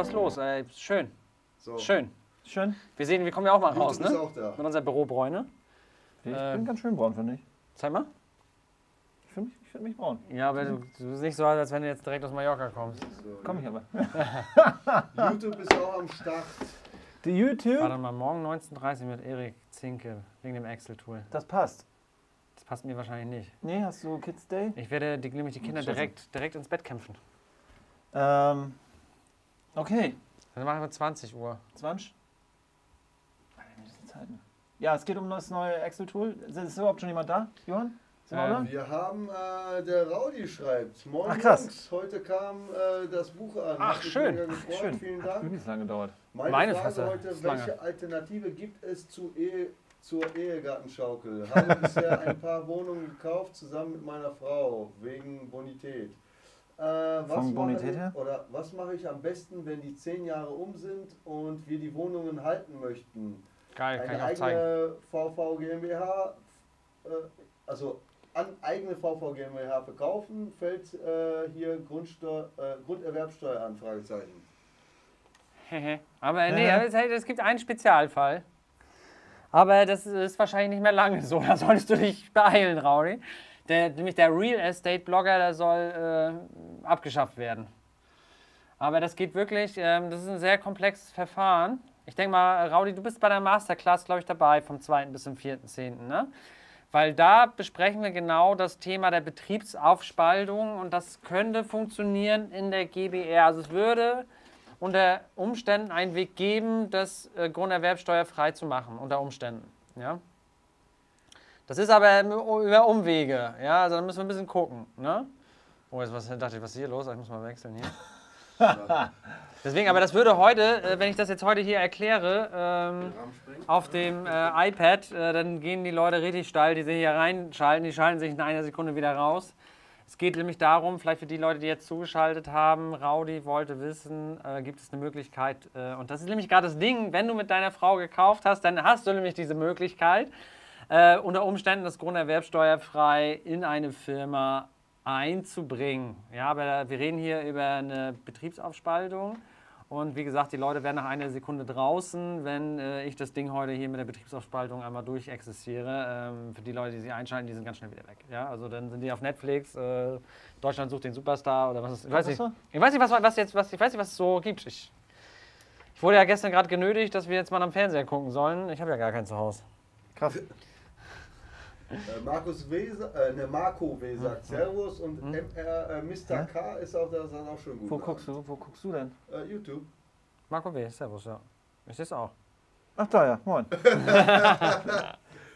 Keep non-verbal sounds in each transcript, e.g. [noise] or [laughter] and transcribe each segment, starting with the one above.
was los. Ey, schön. So. Schön. Schön. Wir sehen, wir kommen ja auch mal raus, ne? auch da. Mit unserer Bürobräune. Ich Ähm. bin ganz schön braun, finde ich. Zeig mal. Ich finde mich, ich find mich braun. Ja, aber du, du bist nicht so, als wenn du jetzt direkt aus Mallorca kommst. So, Komm ich aber. [laughs] YouTube ist auch am Start. Die YouTube, Warte mal, morgen 19.30 Uhr mit Erik Zinke wegen dem Excel-Tool. das passt. Das passt mir wahrscheinlich nicht. Nee, hast du Kids Day? Ich werde die, nämlich die Kinder direkt, direkt ins Bett kämpfen. Ähm, okay. Dann machen wir 20 Uhr. 20? Alter, wir müssen Zeiten. Ja, es geht um das neue Excel-Tool. Ist überhaupt schon jemand da, Johann? Ähm, da? Wir haben, äh, der Raudi schreibt, moin Ach, krass. Jungs, heute kam äh, das Buch an. Ach, Hat mich schön. gefreut, Schön. Vielen Hat Dank. wirklich lange gedauert. Meine, Meine Frage Fresse, heute, ist welche lange. Alternative gibt es zu Ehe, zur Ehegattenschaukel? Habe bisher ein paar Wohnungen gekauft, zusammen mit meiner Frau, wegen Bonität. Äh, was Von mache Bonität ich, her? Oder was mache ich am besten, wenn die zehn Jahre um sind und wir die Wohnungen halten möchten? Geil, kann ich Eine auch zeigen. eigene VV GmbH, äh, also an eigene VV GmbH verkaufen, fällt äh, hier Grundsteuer, äh, Grunderwerbsteuer an, Fragezeichen. aber nee, aber es, es gibt einen Spezialfall. Aber das ist wahrscheinlich nicht mehr lange so. Da solltest du dich beeilen, Raudi. Der, nämlich der Real Estate Blogger, der soll äh, abgeschafft werden. Aber das geht wirklich, ähm, das ist ein sehr komplexes Verfahren. Ich denke mal, Raudi, du bist bei der Masterclass, glaube ich, dabei, vom 2. bis zum 4.10., ne? Weil da besprechen wir genau das Thema der Betriebsaufspaltung und das könnte funktionieren in der GBR. Also es würde unter Umständen einen Weg geben, das äh, Grunderwerbsteuer frei zu machen, unter Umständen. Ja? Das ist aber über Umwege, ja, also da müssen wir ein bisschen gucken. Ne? Oh, jetzt was, dachte ich, was ist hier los? Ich muss mal wechseln hier. [laughs] Deswegen, aber das würde heute, äh, wenn ich das jetzt heute hier erkläre, ähm, auf dem äh, iPad, äh, dann gehen die Leute richtig steil, die sich hier reinschalten, die schalten sich in einer Sekunde wieder raus. Es geht nämlich darum, vielleicht für die Leute, die jetzt zugeschaltet haben, Raudi wollte wissen, äh, gibt es eine Möglichkeit, äh, und das ist nämlich gerade das Ding, wenn du mit deiner Frau gekauft hast, dann hast du nämlich diese Möglichkeit, äh, unter Umständen das Grunderwerbsteuerfrei in eine Firma einzubringen. Ja, aber wir reden hier über eine Betriebsaufspaltung. Und wie gesagt, die Leute werden nach einer Sekunde draußen, wenn äh, ich das Ding heute hier mit der Betriebsaufspaltung einmal durchexistiere. Ähm, für die Leute, die sich einschalten, die sind ganz schnell wieder weg. Ja, also dann sind die auf Netflix, äh, Deutschland sucht den Superstar oder was ist. Ich weiß nicht, ich weiß nicht was, was jetzt, was, ich weiß nicht, was es so gibt. Ich, ich wurde ja gestern gerade genötigt, dass wir jetzt mal am Fernseher gucken sollen. Ich habe ja gar keinen zu Hause. Krass. Äh, Markus W. Äh, ne, Marco W. sagt Servus und MR, äh, Mr. K. ist auch, das hat auch schon gut. Wo guckst du? Wo guckst du denn? Äh, YouTube. Marco W., Servus, ja. Ich sehe es auch. Ach da ja, moin. [laughs]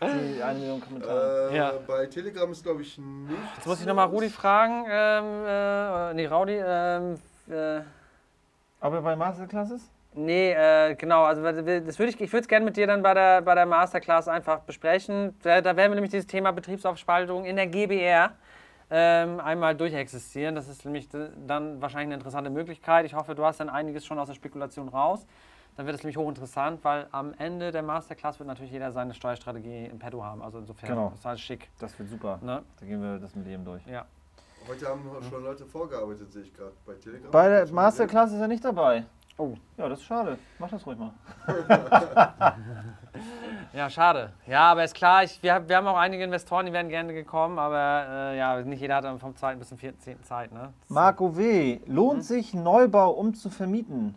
Die eine Million Kommentare. Äh, Ja. Bei Telegram ist glaube ich nicht. Jetzt muss ich nochmal Rudi fragen, ähm, äh, nee, Raudi, ähm, äh, Aber bei Masterclasses? Nee, äh, genau, also das würde ich, ich würde es gerne mit dir dann bei der, bei der Masterclass einfach besprechen. Da, da werden wir nämlich dieses Thema Betriebsaufspaltung in der GBR ähm, einmal durchexistieren. Das ist nämlich dann wahrscheinlich eine interessante Möglichkeit. Ich hoffe, du hast dann einiges schon aus der Spekulation raus. Dann wird es nämlich hochinteressant, weil am Ende der Masterclass wird natürlich jeder seine Steuerstrategie im Petto haben. Also insofern Genau. ist alles schick. Das wird super. Ne? Da gehen wir das mit jedem durch. Ja. Heute haben schon Leute vorgearbeitet, sehe ich gerade bei Telegram. Bei der Masterclass ist er nicht dabei. Oh. Ja, das ist schade. Mach das ruhig mal. [laughs] Ja, schade. Ja, aber ist klar, ich, wir, wir haben auch einige Investoren, die wären gerne gekommen, aber äh, ja, nicht jeder hat dann vom 2. bis zum 4.10. Zeit. Ne? Marco W. Lohnt sich Neubau um zu vermieten?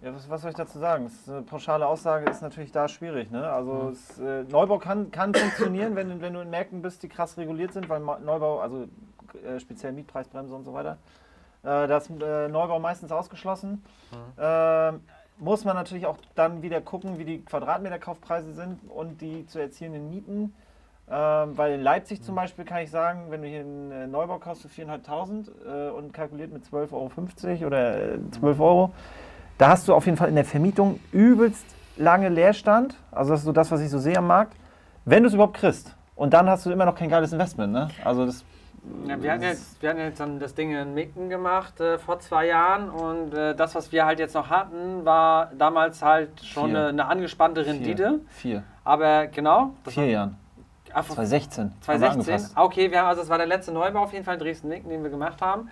Ja, was, was soll ich dazu sagen? Das ist eine pauschale Aussage ist natürlich da schwierig. Ne? Also es, äh, Neubau kann, kann funktionieren, wenn, du- wenn du in Märkten bist, die krass reguliert sind, weil Neubau, also äh, speziell Mietpreisbremse und so weiter, äh, da ist äh, Neubau meistens ausgeschlossen. Ähm, muss man natürlich auch dann wieder gucken, wie die Quadratmeterkaufpreise sind und die zu erzielenden Mieten. Ähm, weil in Leipzig zum Beispiel kann ich sagen, wenn du hier einen äh, Neubau kaufst für 4.500 äh, und kalkuliert mit 12,50 Euro oder äh, 12 Euro, da hast du auf jeden Fall in der Vermietung übelst lange Leerstand. Also das ist so das, was ich so sehe am Markt. Wenn du es überhaupt kriegst. Und dann hast du immer noch kein geiles Investment. Ne? Also das Ja, wir, hatten jetzt, wir hatten jetzt dann das Ding in Micken gemacht äh, vor zwei Jahren und äh, das, was wir halt jetzt noch hatten, war damals halt schon Vier. eine, eine angespannte Rendite. Vier. Aber genau. Vier Jahren. Ah, vor 2016. haben wir 2016. angefasst. Ah, Okay, wir haben, also das war der letzte Neubau auf jeden Fall in Dresden-Micken, den wir gemacht haben.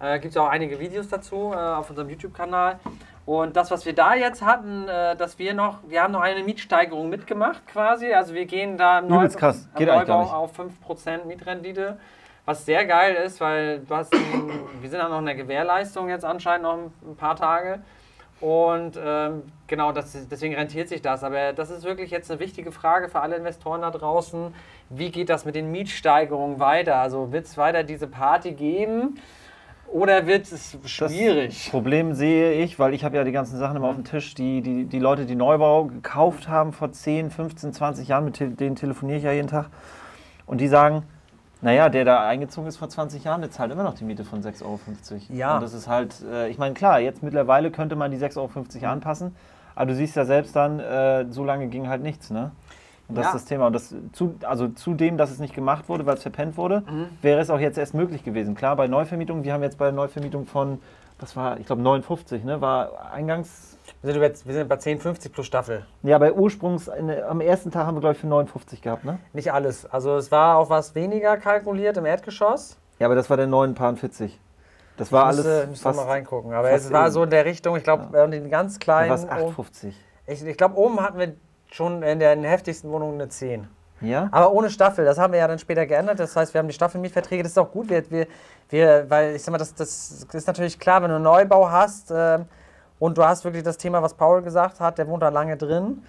Äh, Gibt es auch einige Videos dazu äh, auf unserem YouTube-Kanal. Und das, was wir da jetzt hatten, äh, dass wir noch, wir haben noch eine Mietsteigerung mitgemacht quasi. Also wir gehen da im Übelst krass. Geht Neubau auf 5% Mietrendite. Was sehr geil ist, weil du hast, wir sind auch noch in der Gewährleistung jetzt anscheinend noch ein, paar Tage. Und ähm, genau, das, deswegen rentiert sich das. Aber das ist wirklich jetzt eine wichtige Frage für alle Investoren da draußen. Wie geht das mit den Mietsteigerungen weiter? Also wird es weiter diese Party geben oder wird es Das schwierig? Problem sehe ich, weil ich habe ja die ganzen Sachen immer auf dem Tisch, die, die, die Leute, die Neubau gekauft haben vor 10, 15, 20 Jahren, mit denen telefoniere ich ja jeden Tag. Und die sagen, naja, der da eingezogen ist vor 20 Jahren, der zahlt immer noch die Miete von 6,50 Euro. Ja. Und das ist halt, äh, ich meine, klar, jetzt mittlerweile könnte man die 6,50 Euro anpassen, aber du siehst ja selbst dann, äh, so lange ging halt nichts, ne? Und das Ja. ist das Thema. Und das, zu, also zudem, dass es nicht gemacht wurde, weil es verpennt wurde, Mhm. wäre es auch jetzt erst möglich gewesen. Klar, bei Neuvermietung, wir haben jetzt bei der Neuvermietung von, was war, ich glaube 59, ne, war eingangs, Wir sind, jetzt, wir sind bei 10,50 plus Staffel. ja, bei Ursprungs, in, am ersten Tag haben wir, glaube ich, für 59 gehabt, ne? Nicht alles. Also es war auch was weniger kalkuliert im Erdgeschoss. Ja, aber das war der 49. Das war Müsste, alles müsste fast, mal reingucken. Aber es war eben. so in der Richtung, ich glaube, ja. den ganz da kleinen. war es oben- 8,50. Ich, ich glaube, oben hatten wir schon in der, in der heftigsten Wohnung eine 10. Ja? Aber ohne Staffel, das haben wir ja dann später geändert. Das heißt, wir haben die Staffelmietverträge, das ist auch gut. Wir, wir, wir, weil ich sag mal, das, das ist natürlich klar, wenn du einen Neubau hast ähm, und du hast wirklich das Thema, was Paul gesagt hat, der wohnt da lange drin.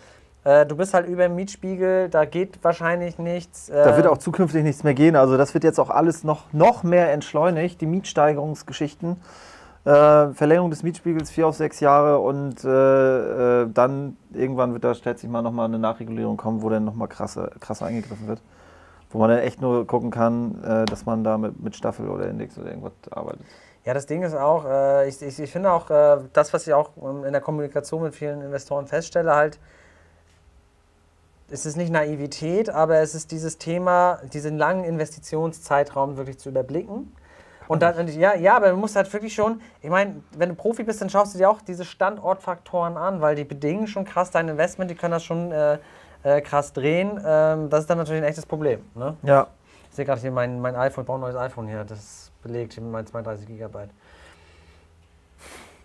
Äh, du bist halt über dem Mietspiegel, da geht wahrscheinlich nichts. Äh, Da wird auch zukünftig nichts mehr gehen. Also das wird jetzt auch alles noch, noch mehr entschleunigt, die Mietsteigerungsgeschichten. Äh, Verlängerung des Mietspiegels vier auf sechs Jahre und äh, äh, dann irgendwann wird da schätze ich mal nochmal eine Nachregulierung kommen, wo dann nochmal krasser, krasser eingegriffen wird. Wo man dann echt nur gucken kann, äh, dass man da mit, mit Staffel oder Index oder irgendwas arbeitet. Ja, das Ding ist auch, äh, ich, ich, ich finde auch, äh, das, was ich auch ähm, in der Kommunikation mit vielen Investoren feststelle, halt, es ist nicht Naivität, aber es ist dieses Thema, diesen langen Investitionszeitraum wirklich zu überblicken. Und dann, ja, ja, aber man muss halt wirklich schon, ich meine, wenn du Profi bist, dann schaust du dir auch diese Standortfaktoren an, weil die bedingen schon krass dein Investment, die können das schon äh, äh, krass drehen. Ähm, das ist dann natürlich ein echtes Problem. Ne? Ja. Ich sehe gerade hier mein, mein iPhone, ich brauche ein neues iPhone hier, das belegt hier mit meinen 32 Gigabyte.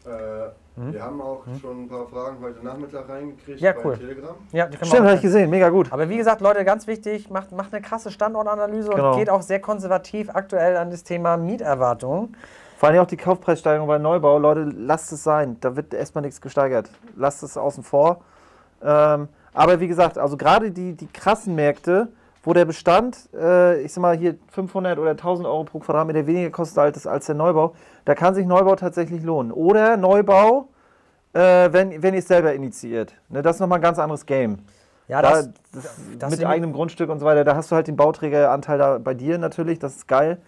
Äh, Hm? Wir haben auch schon ein paar Fragen heute Nachmittag reingekriegt Ja, bei cool. Telegram. Ja, die Stimmt, habe ich gesehen, mega gut. Aber wie gesagt, Leute, ganz wichtig, macht, macht eine krasse Standortanalyse Genau. und geht auch sehr konservativ aktuell an das Thema Mieterwartung. Vor allem auch die Kaufpreissteigerung bei Neubau. Leute, lasst es sein. Da wird erstmal nichts gesteigert. Lasst es außen vor. Ähm, aber wie gesagt, also gerade die, die krassen Märkte, wo der Bestand, äh, ich sag mal hier 500 oder 1000 Euro pro Quadratmeter weniger kostet als, als der Neubau, da kann sich Neubau tatsächlich lohnen. Oder Neubau, äh, wenn, wenn ihr es selber initiiert. Ne, das ist nochmal ein ganz anderes Game. Ja, da, das, das, das mit eigenem Grundstück und so weiter, da hast du halt den Bauträgeranteil da bei dir natürlich, das ist geil.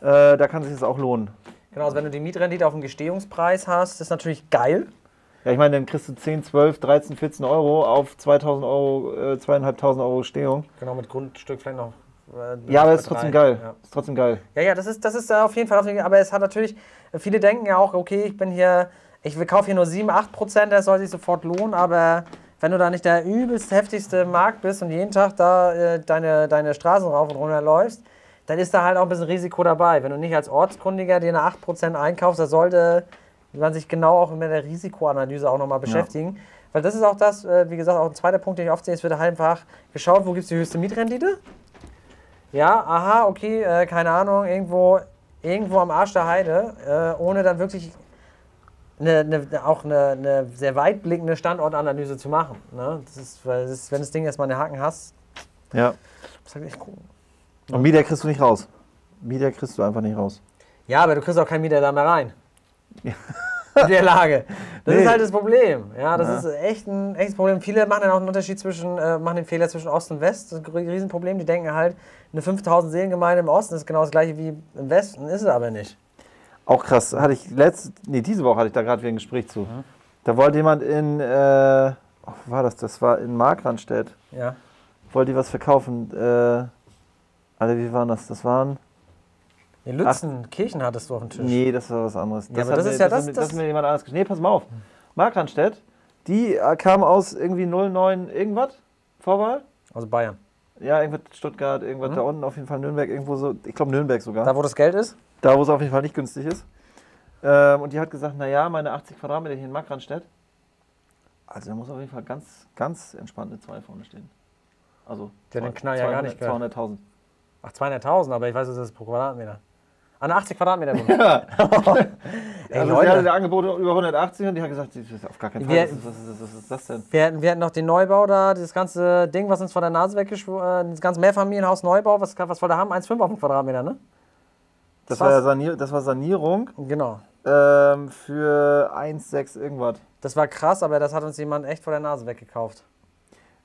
Äh, da kann sich das auch lohnen. genau, also wenn du die Mietrendite auf dem Gestehungspreis hast, ist natürlich geil. Ja, ich meine, dann kriegst du 10, 12, 13, 14 Euro auf 2000 Euro, äh, 2500 Euro Stehung. Genau, mit Grundstück vielleicht noch. äh, Ja, aber ist trotzdem geil. Ja. Ist trotzdem geil. Ja, ja, das ist, das ist äh, auf jeden Fall, auf jeden Fall. Aber es hat natürlich, äh, viele denken ja auch, okay, ich bin hier, ich kaufe hier nur 7, 8 Prozent, das soll sich sofort lohnen, aber wenn du da nicht der übelst heftigste Markt bist und jeden Tag da äh, deine, deine Straßen rauf und runter läufst, dann ist da halt auch ein bisschen Risiko dabei. Wenn du nicht als Ortskundiger dir eine 8 Prozent einkaufst, da sollte man sich genau auch mit der Risikoanalyse auch nochmal beschäftigen. Weil das ist auch das, äh, wie gesagt, auch ein zweiter Punkt, den ich oft sehe, es wird halt einfach geschaut, wo gibt es die höchste Mietrendite? Ja, aha, okay, äh, keine Ahnung, irgendwo, irgendwo am Arsch der Heide, äh, ohne dann wirklich eine, eine, auch eine, eine sehr weitblickende Standortanalyse zu machen. Ne? Das ist, weil das ist, wenn das Ding erstmal einen Haken hast, Ja. muss halt echt gucken. Und Mieter kriegst du nicht raus. Mieter kriegst du einfach nicht raus. Ja, aber du kriegst auch keinen Mieter da mehr rein. In der Lage. Das Nee. ist halt das Problem. Ja, das Ja. ist echt ein echtes Problem. Viele machen dann auch einen Unterschied zwischen, äh, machen den Fehler zwischen Ost und West. Das ist ein Riesenproblem. Die denken halt, eine 5000 Seelengemeinde im Osten ist genau das gleiche wie im Westen. Ist es aber nicht. Auch krass. Hatte ich letzte, nee, diese Woche hatte ich da gerade wieder ein Gespräch zu. Da wollte jemand in, äh, oh, wo war das? Das war in Markranstädt. Ja. Wollte die was verkaufen. Äh, Alter, wie waren das? Das waren. In Lützen, Kirchen hattest du auf dem Tisch. Nee, das war was anderes. Ja, aber hat das mir, ist ja das, das- hat mir- das- das hat mir jemand anders geschrieben. Nee, pass mal auf. Markranstädt, die äh, kam aus irgendwie 09 irgendwas, Vorwahl. Also Bayern. Ja, irgendwas Stuttgart, irgendwas Mhm. da unten, auf jeden Fall Nürnberg, irgendwo so, ich glaube Nürnberg sogar. Da, wo das Geld ist? Da, wo es auf jeden Fall nicht günstig ist. Ähm, und die hat gesagt, naja, meine 80 Quadratmeter hier in Markranstädt, also da muss auf jeden Fall ganz, ganz entspannt eine 2 vorne stehen. Also Der den Knall ja gar nicht gehört. 200.000. Ach, 200.000, aber ich weiß, das ist pro Quadratmeter. An 80 Quadratmeter. [laughs] Wohnung. Ja. Ey, also Leute. sie hatte Angebote über 180 und die hat gesagt, das ist auf gar keinen Fall. Wir- Was ist, was, ist, was ist das denn? Wir hatten, wir hatten noch den Neubau da, dieses ganze Ding, was uns vor der Nase weggeschworen, äh, das ganze Mehrfamilienhaus Neubau, was, was da haben, 1,5 auf den Quadratmeter, ne? Das Was? war, ja Sanier das war Sanierung Genau. ähm, für 1,6 irgendwas. Das war krass, aber das hat uns jemand echt vor der Nase weggekauft.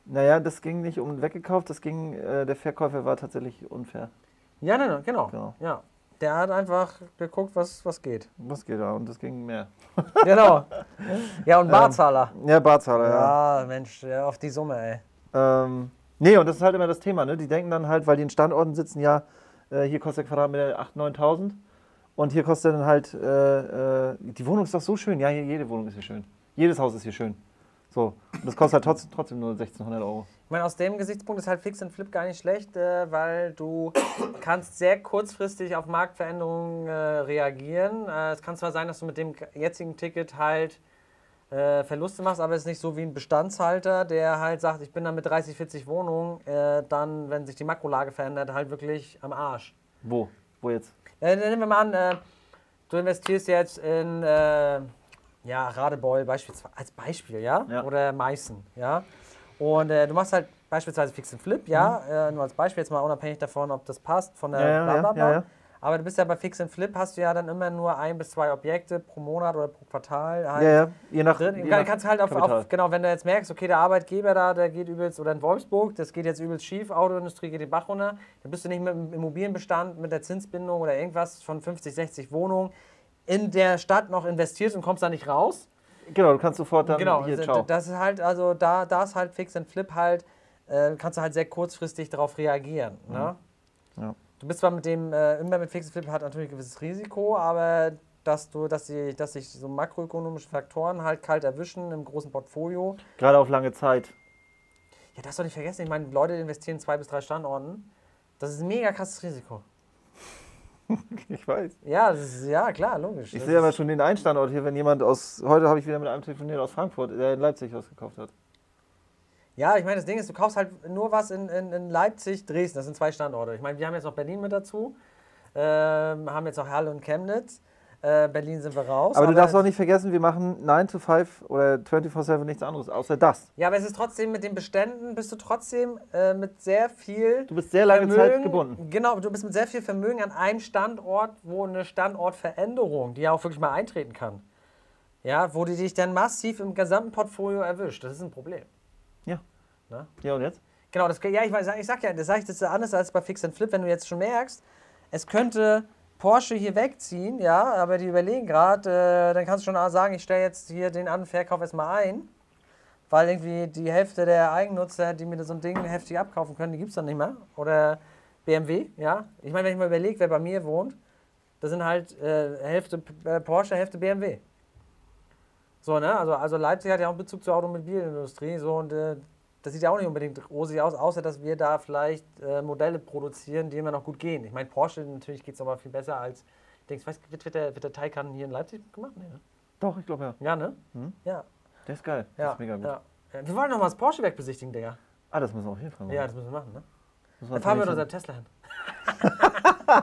Naja, das ging nicht um weggekauft, das ging, äh, der Verkäufer war tatsächlich unfair. Ja, nein, nein, genau. Genau. Ja. Der hat einfach geguckt, was, was geht. Was geht da? Und das ging mehr. [laughs] Genau. Ja, und Barzahler. Ja, Barzahler, ja. Ja, Mensch, ja, auf die Summe, ey. Ähm, nee, und das ist halt immer das Thema, ne? Die denken dann halt, weil die in Standorten sitzen, ja, äh, hier kostet der Quadratmeter 8.000, 9.000 und hier kostet dann halt, äh, äh, die Wohnung ist doch so schön. Ja, jede Wohnung ist hier schön. Jedes Haus ist hier schön. So, und das kostet halt trotzdem, trotzdem nur 1.600 Euro. Ich meine, aus dem Gesichtspunkt ist halt Fix and Flip gar nicht schlecht, äh, weil du kannst sehr kurzfristig auf Marktveränderungen äh, reagieren. Äh, es kann zwar sein, dass du mit dem jetzigen Ticket halt äh, Verluste machst, aber es ist nicht so wie ein Bestandshalter, der halt sagt, ich bin dann mit 30, 40 Wohnungen, äh, dann, wenn sich die Makrolage verändert, halt wirklich am Arsch. Wo? Wo jetzt? Äh, dann nehmen wir mal an, du investierst jetzt in ja, Radebeul beispielsweise, als Beispiel, ja? Ja. Oder Meißen, ja? Und äh, du machst halt beispielsweise Fix and Flip, ja? Äh, nur als Beispiel, jetzt mal unabhängig davon, ob das passt, von der Ja, ja, bla bla. Aber du bist ja bei Fix and Flip, hast du ja dann immer nur ein bis zwei Objekte pro Monat oder pro Quartal. Halt Ja, ja, je nach. drin. je Du nach kannst halt auf, auf, genau, wenn du jetzt merkst, okay, der Arbeitgeber da, der geht übelst, oder in Wolfsburg, das geht jetzt übelst schief, Autoindustrie geht den Bach runter, dann bist du nicht mit dem Immobilienbestand, mit der Zinsbindung oder irgendwas von 50, 60 Wohnungen in der Stadt noch investiert und kommst da nicht raus. Genau, du kannst sofort dann genau, hier, d- ciao. das ist halt, also da, da ist halt Fix and Flip halt, äh, kannst du halt sehr kurzfristig darauf reagieren. Ne? Ja. Du bist zwar mit dem, äh, immer mit Fix and Flip hat natürlich ein gewisses Risiko, aber dass du, dass sie, dass sich so makroökonomische Faktoren halt kalt erwischen im großen Portfolio. Gerade auf lange Zeit. Ja, das soll nicht vergessen. Ich meine, Leute investieren in zwei bis drei Standorten. Das ist ein mega krasses Risiko. [laughs] Ich weiß. Ja, das ist, ja klar, logisch. Ich sehe aber schon den einen Standort hier, wenn jemand aus. Heute habe ich wieder mit einem telefoniert aus Frankfurt, der in Leipzig was gekauft hat. Ja, ich meine, das Ding ist, du kaufst halt nur was in, in, in Leipzig, Dresden. Das sind zwei Standorte. Ich meine, wir haben jetzt noch Berlin mit dazu. Ähm, haben jetzt noch Halle und Chemnitz. Äh, Berlin sind wir raus. Aber du darfst auch nicht vergessen, wir machen 9 to 5 oder 24-7 nichts anderes, außer das. Ja, aber es ist trotzdem mit den Beständen, bist du trotzdem äh, mit sehr viel Du bist sehr lange Zeit gebunden. Genau, du bist mit sehr viel Vermögen an einem Standort, wo eine Standortveränderung, die ja auch wirklich mal eintreten kann, ja, wo die dich dann massiv im gesamten Portfolio erwischt. Das ist ein Problem. Ja. Na? Ja, und jetzt? Genau, das, ja, ich, weiß, ich sag ja, das sage ich, das anders als bei Fix and Flip, wenn du jetzt schon merkst, es könnte Porsche hier wegziehen, ja, aber die überlegen gerade, äh, dann kannst du schon sagen, ich stelle jetzt hier den An- und Verkauf erstmal ein, weil irgendwie die Hälfte der Eigennutzer, die mir so ein Ding heftig abkaufen können, die gibt es dann nicht mehr. Oder BMW, ja. Ich meine, wenn ich mal überlege, wer bei mir wohnt, das sind halt äh, Hälfte äh, Porsche, Hälfte BMW. So, ne? Also, also Leipzig hat ja auch einen Bezug zur Automobilindustrie, so und äh, das sieht ja auch nicht unbedingt rosig aus, außer dass wir da vielleicht äh, Modelle produzieren, die immer noch gut gehen. Ich meine, Porsche, natürlich geht es aber viel besser als. Denkst du, weißt, wird, wird, der, wird der Taycan hier in Leipzig gemacht? Nee, ne? Doch, ich glaube ja. Ja, ne? Mhm. Ja. Der ist geil. Der Ja, ist mega gut. ja. Wir wollen noch mal das Porsche-Werk besichtigen, Digga. Ah, das müssen wir auf jeden Fall machen. Ja, das müssen wir machen, ne? Dann fahren wir mit unserem Tesla hin. so- [laughs]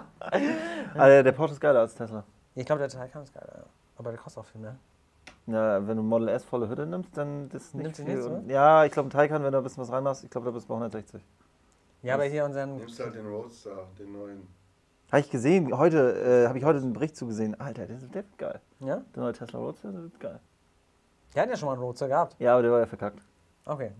Ah, der, der Porsche ist geiler als Tesla. Ich glaube, der Taycan ist geil, ja. aber der kostet auch viel mehr. Ja, wenn du Model S volle Hütte nimmst, dann ist nicht Nimmt sie viel. nicht, und- ja, ich glaube, ein Taycan, wenn du ein bisschen was reinmachst, ich glaube, da bist du bei 160. Ja, aber hier unseren. Nimmst halt den Roadster, den neuen. Habe ich gesehen, heute, äh, habe ich heute einen Bericht zugesehen. Alter, der, ist- der wird geil. Ja? Der neue Tesla Roadster, der wird geil. Der hat ja schon mal einen Roadster gehabt. Ja, aber der war ja verkackt. Okay.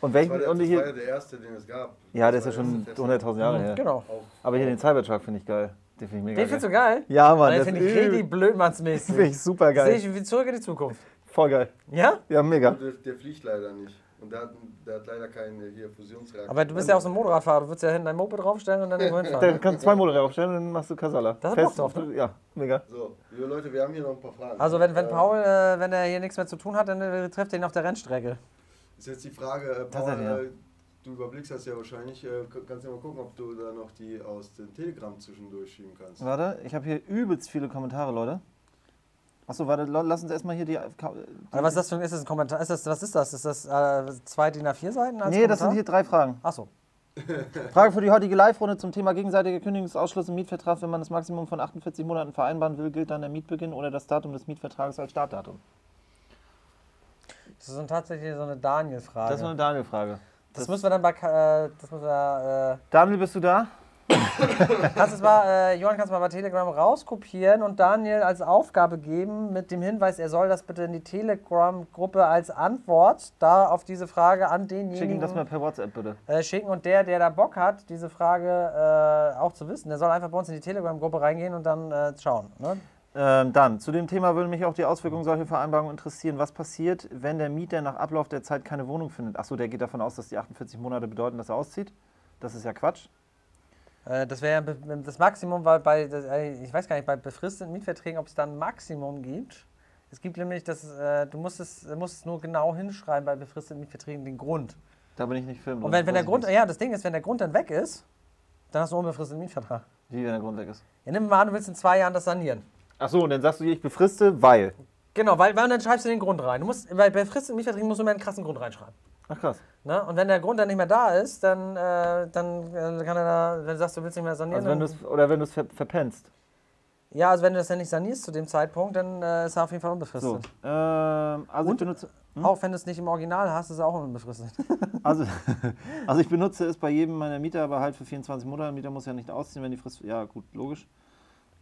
Und Das welchen, war, der, und das war ja hier, der erste, den es gab. ja, der ist ja Das schon der erste 100.000 Jahre her. Genau. Aber hier den Cybertruck finde ich geil. Den finde ich mega Den findest geil. du geil? Ja, Mann, Den das finde ich richtig blödmannsmäßig. finde ich super Sehe geil. ich wie zurück in die Zukunft. Voll geil. Ja? Ja, mega. Der, der fliegt leider nicht. Und der hat, der hat leider keinen hier Fusionsreaktor. Aber du bist ja auch so ein Motorradfahrer. Du würdest ja hinten dein Moped draufstellen und dann irgendwo hinfahren. kannst du zwei Motoren aufstellen und dann machst du Kasala. Da hast du Bock drauf, ne? Ja, mega. So, liebe Leute, wir haben hier noch ein paar Fragen. Also wenn, wenn Äh, Paul, äh, wenn er hier nichts mehr zu tun hat, dann äh, trifft er ihn auf der Rennstrecke. Ist jetzt die Frage, äh, Paul, äh, du überblickst das ja wahrscheinlich. Äh, kannst ja mal gucken, ob du da noch die aus dem Telegram zwischendurch schieben kannst. Warte, ich habe hier übelst viele Kommentare, Leute. Achso, warte, lass uns erstmal hier die. Aber was ist das für ein, ist das ein Kommentar? Ist das, was ist das? Ist das äh, zwei DIN A4 Seiten? Als Nee, das sind Kommentar? hier drei Fragen. Achso. [laughs] Frage für die heutige Live-Runde zum Thema gegenseitiger Kündigungsausschluss im Mietvertrag. Wenn man das Maximum von 48 Monaten vereinbaren will, gilt dann der Mietbeginn oder das Datum des Mietvertrages als Startdatum. Das ist tatsächlich so eine Daniel-Frage. Das ist eine Daniel-Frage. Das müssen wir dann bei. Äh, das müssen wir, äh, Daniel, bist du da? kannst es mal, äh, Johann, kannst du mal bei Telegram rauskopieren und Daniel als Aufgabe geben mit dem Hinweis, er soll das bitte in die Telegram-Gruppe als Antwort da auf diese Frage an Schick ihm denjenigen das mal per WhatsApp, bitte. äh, schicken. Und der, der da Bock hat, diese Frage äh, auch zu wissen, der soll einfach bei uns in die Telegram-Gruppe reingehen und dann äh, schauen. Ne? Ähm, dann, zu dem Thema würde mich auch die Auswirkungen solcher Vereinbarungen interessieren. Was passiert, wenn der Mieter nach Ablauf der Zeit keine Wohnung findet? Achso, der geht davon aus, dass die 48 Monate bedeuten, dass er auszieht. Das ist ja Quatsch. Äh, das wäre ja das Maximum, weil bei, äh, ich weiß gar nicht, bei befristeten Mietverträgen, ob es da ein Maximum gibt. Es gibt nämlich, das, äh, du musst es, musst es nur genau hinschreiben bei befristeten Mietverträgen, den Grund. Da bin ich nicht filmen. Und wenn, wenn der Grund, ja, das Ding ist, wenn der Grund dann weg ist, dann hast du einen unbefristeten Mietvertrag. Wie, wenn der Grund weg ist? Ja, nimm mal an, du willst in zwei Jahren das sanieren. Achso, und dann sagst du, ich befriste, weil. Genau, weil, weil dann schreibst du den Grund rein. Du musst, bei befristeten Mietverträgen musst du immer einen krassen Grund reinschreiben. Ach krass. Ne? Und wenn der Grund dann nicht mehr da ist, dann, äh, dann äh, kann er da, wenn du sagst, du willst nicht mehr sanieren, Also wenn du's, oder wenn du es ver verpennst. ja, also wenn du das dann nicht sanierst zu dem Zeitpunkt, dann äh, ist er auf jeden Fall So. unbefristet. Ähm, also, ich Und? benutze, Auch wenn du es nicht im Original hast, ist er auch unbefristet. [laughs] [laughs] also, also ich benutze es bei jedem meiner Mieter, aber halt für 24 Monate. Der Mieter muss ja nicht ausziehen, wenn die Frist. Ja, gut, logisch.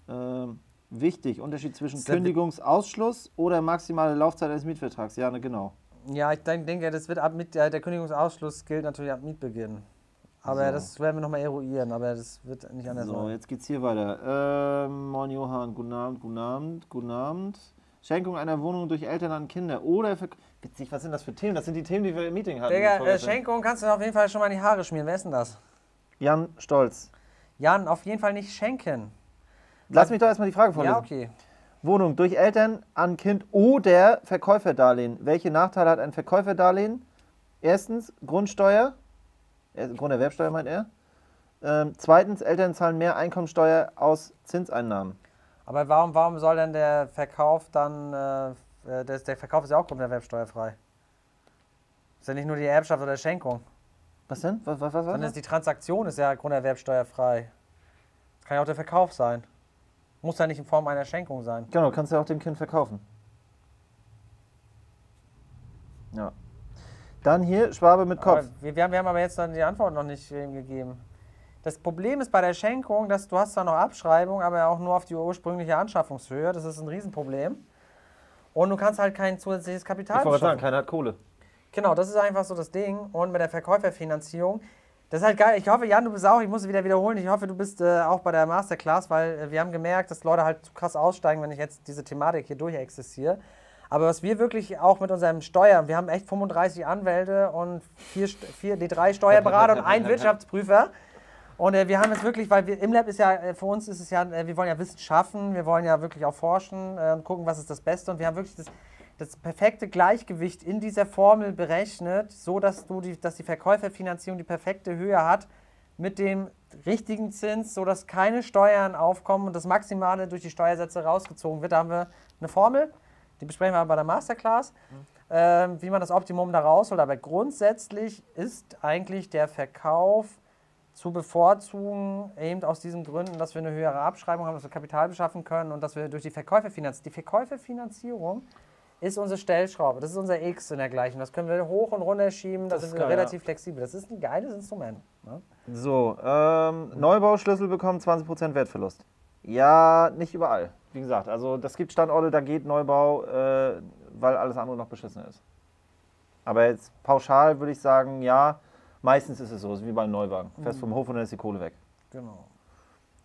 Ähm, wichtig, Unterschied zwischen Sehr Kündigungsausschluss oder maximale Laufzeit eines Mietvertrags. Ja, ne, genau. ja, ich denk- denke, das wird ab mit der, der Kündigungsausschluss gilt natürlich ab Mietbeginn. Aber So. das werden wir nochmal eruieren, aber das wird nicht anders So, sein. jetzt geht's hier weiter. Ähm, Moin Johann, guten Abend, guten Abend, guten Abend. Schenkung einer Wohnung durch Eltern an Kinder oder Verk Witzig, was sind das für Themen? Das sind die Themen, die wir im Meeting hatten. Digga, äh. Schenkung kannst du auf jeden Fall schon mal in die Haare schmieren. Wer ist denn das? Jan Stolz. Jan, auf jeden Fall nicht schenken. Lass mich doch erstmal die Frage vorlesen. Ja, okay. Wohnung durch Eltern an Kind oder Verkäuferdarlehen. Welche Nachteile hat ein Verkäuferdarlehen? Erstens Grundsteuer, Grunderwerbsteuer meint er. Ähm, zweitens, Eltern zahlen mehr Einkommensteuer aus Zinseinnahmen. Aber warum, warum soll denn der Verkauf dann, äh, äh, der, der Verkauf ist ja auch grunderwerbsteuerfrei. Ist ja nicht nur die Erbschaft oder Schenkung, Was denn? Was, was, was, sondern was? ist die Transaktion ist ja grunderwerbsteuerfrei. Das kann ja auch der Verkauf sein. Muss ja nicht in Form einer Schenkung sein. Genau, kannst du auch dem Kind verkaufen. Ja. Dann hier Schwabe mit Kopf. Wir, wir, haben, aber jetzt dann die Antwort noch nicht gegeben. Das Problem ist bei der Schenkung, dass du hast zwar noch Abschreibung, aber auch nur auf die ursprüngliche Anschaffungshöhe. Das ist ein Riesenproblem. Und du kannst halt kein zusätzliches Kapital Ich wollte sagen, keiner hat Kohle. Genau, das ist einfach so das Ding. Und mit der Verkäuferfinanzierung, das ist halt geil. Ich hoffe, Jan, du bist auch, ich muss es wieder wiederholen, ich hoffe, du bist äh, auch bei der Masterclass, weil äh, wir haben gemerkt, dass Leute halt zu krass aussteigen, wenn ich jetzt diese Thematik hier durchexistiere. Aber was wir wirklich auch mit unserem Steuern, wir haben echt 35 Anwälte und vier, vier, die drei Steuerberater und einen [laughs] Wirtschaftsprüfer. Und äh, wir haben jetzt wirklich, weil wir im Lab ist ja, äh, für uns ist es ja, äh, wir wollen ja Wissen schaffen, wir wollen ja wirklich auch forschen äh, und gucken, was ist das Beste. Und wir haben wirklich das, das perfekte Gleichgewicht in dieser Formel berechnet, so dass du die, dass die Verkäuferfinanzierung die perfekte Höhe hat mit dem richtigen Zins, so dass keine Steuern aufkommen und das Maximale durch die Steuersätze rausgezogen wird. Da haben wir eine Formel, die besprechen wir bei der Masterclass, ähm, wie man das Optimum da rausholt. Aber grundsätzlich ist eigentlich der Verkauf zu bevorzugen, eben aus diesen Gründen, dass wir eine höhere Abschreibung haben, dass wir Kapital beschaffen können und dass wir durch die Verkäuferfinanzierung, die Verkäuferfinanzierung ist unsere Stellschraube, das ist unser X in der gleichen. Das können wir hoch und runter schieben, da Das sind ist wir geil, relativ flexibel. Das ist ein geiles Instrument. Ne? So, ähm, Neubauschlüssel bekommen 20% Wertverlust. Ja, nicht überall. Wie gesagt, also das gibt Standorte, da geht Neubau, äh, weil alles andere noch beschissen ist. Aber jetzt pauschal würde ich sagen, ja, meistens ist es so, ist wie beim Neuwagen. Fest vom Hof und dann ist die Kohle weg. Genau.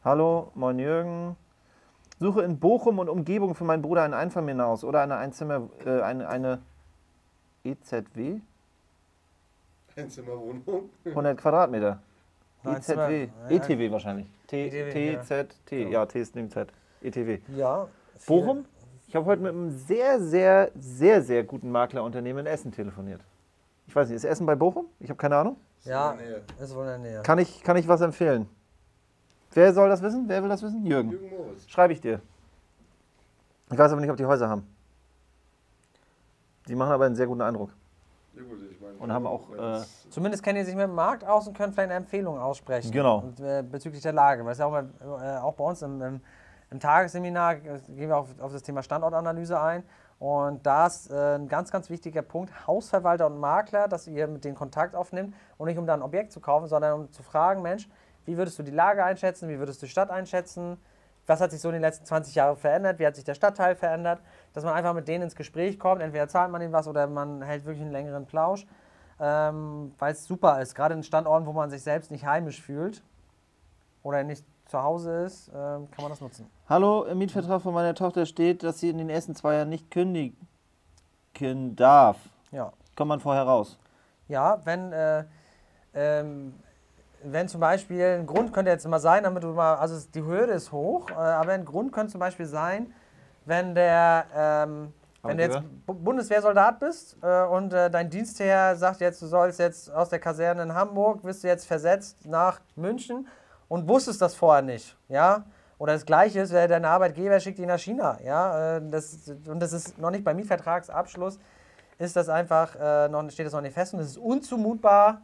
Hallo, moin Jürgen. Suche in Bochum und Umgebung für meinen Bruder ein Einfamilienhaus oder eine Einzimmer, äh, eine, eine EZW, Einzimmerwohnung. 100 Quadratmeter. EZW, ja. ETW wahrscheinlich. T, ETW, T, ja. Z, T, ja, T ist neben Z. ETW. Ja. Bochum? Ich habe heute mit einem sehr, sehr, sehr, sehr guten Maklerunternehmen in Essen telefoniert. Ich weiß nicht, ist Essen bei Bochum? Ich habe keine Ahnung. Ja, ist wohl in der Nähe. Kann ich, kann ich was empfehlen? Wer soll das wissen? Wer will das wissen? Jürgen. Jürgen Moritz. Schreibe ich dir. Ich weiß aber nicht, ob die Häuser haben. Die machen aber einen sehr guten Eindruck. Ja, gut, ich meine, Und haben auch, wenn's- Zumindest kennen die sich mit dem Markt aus und können vielleicht eine Empfehlung aussprechen. Genau. Und, äh, bezüglich der Lage. Weil es ja auch, mal, äh, auch bei uns im, im, im Tagesseminar äh, gehen wir auf, auf das Thema Standortanalyse ein. Und da ist äh, ein ganz, ganz wichtiger Punkt, Hausverwalter und Makler, dass ihr mit denen Kontakt aufnimmt und nicht um da ein Objekt zu kaufen, sondern um zu fragen, Mensch, wie würdest du die Lage einschätzen, wie würdest du die Stadt einschätzen, was hat sich so in den letzten 20 Jahren verändert, wie hat sich der Stadtteil verändert, dass man einfach mit denen ins Gespräch kommt, entweder zahlt man ihnen was oder man hält wirklich einen längeren Plausch, ähm, weil es super ist, gerade in Standorten, wo man sich selbst nicht heimisch fühlt oder nicht zu Hause ist, ähm, kann man das nutzen. Hallo, im Mietvertrag von meiner Tochter steht, dass sie in den ersten zwei Jahren nicht kündigen darf. Ja. Kommt man vorher raus? Ja, wenn, äh, ähm, wenn zum Beispiel ein Grund könnte jetzt mal sein, damit du mal, also die Hürde ist hoch, äh, aber ein Grund könnte zum Beispiel sein, wenn der, ähm, wenn du jetzt Bundeswehrsoldat bist äh, und äh, dein Dienstherr sagt jetzt, du sollst jetzt aus der Kaserne in Hamburg, wirst du jetzt versetzt nach München und wusstest das vorher nicht, ja? Oder das Gleiche ist, äh, dein Arbeitgeber schickt dich nach China, ja? Äh, das, und das ist noch nicht beim Mietvertragsabschluss, ist das einfach, äh, noch, steht das noch nicht fest und es ist unzumutbar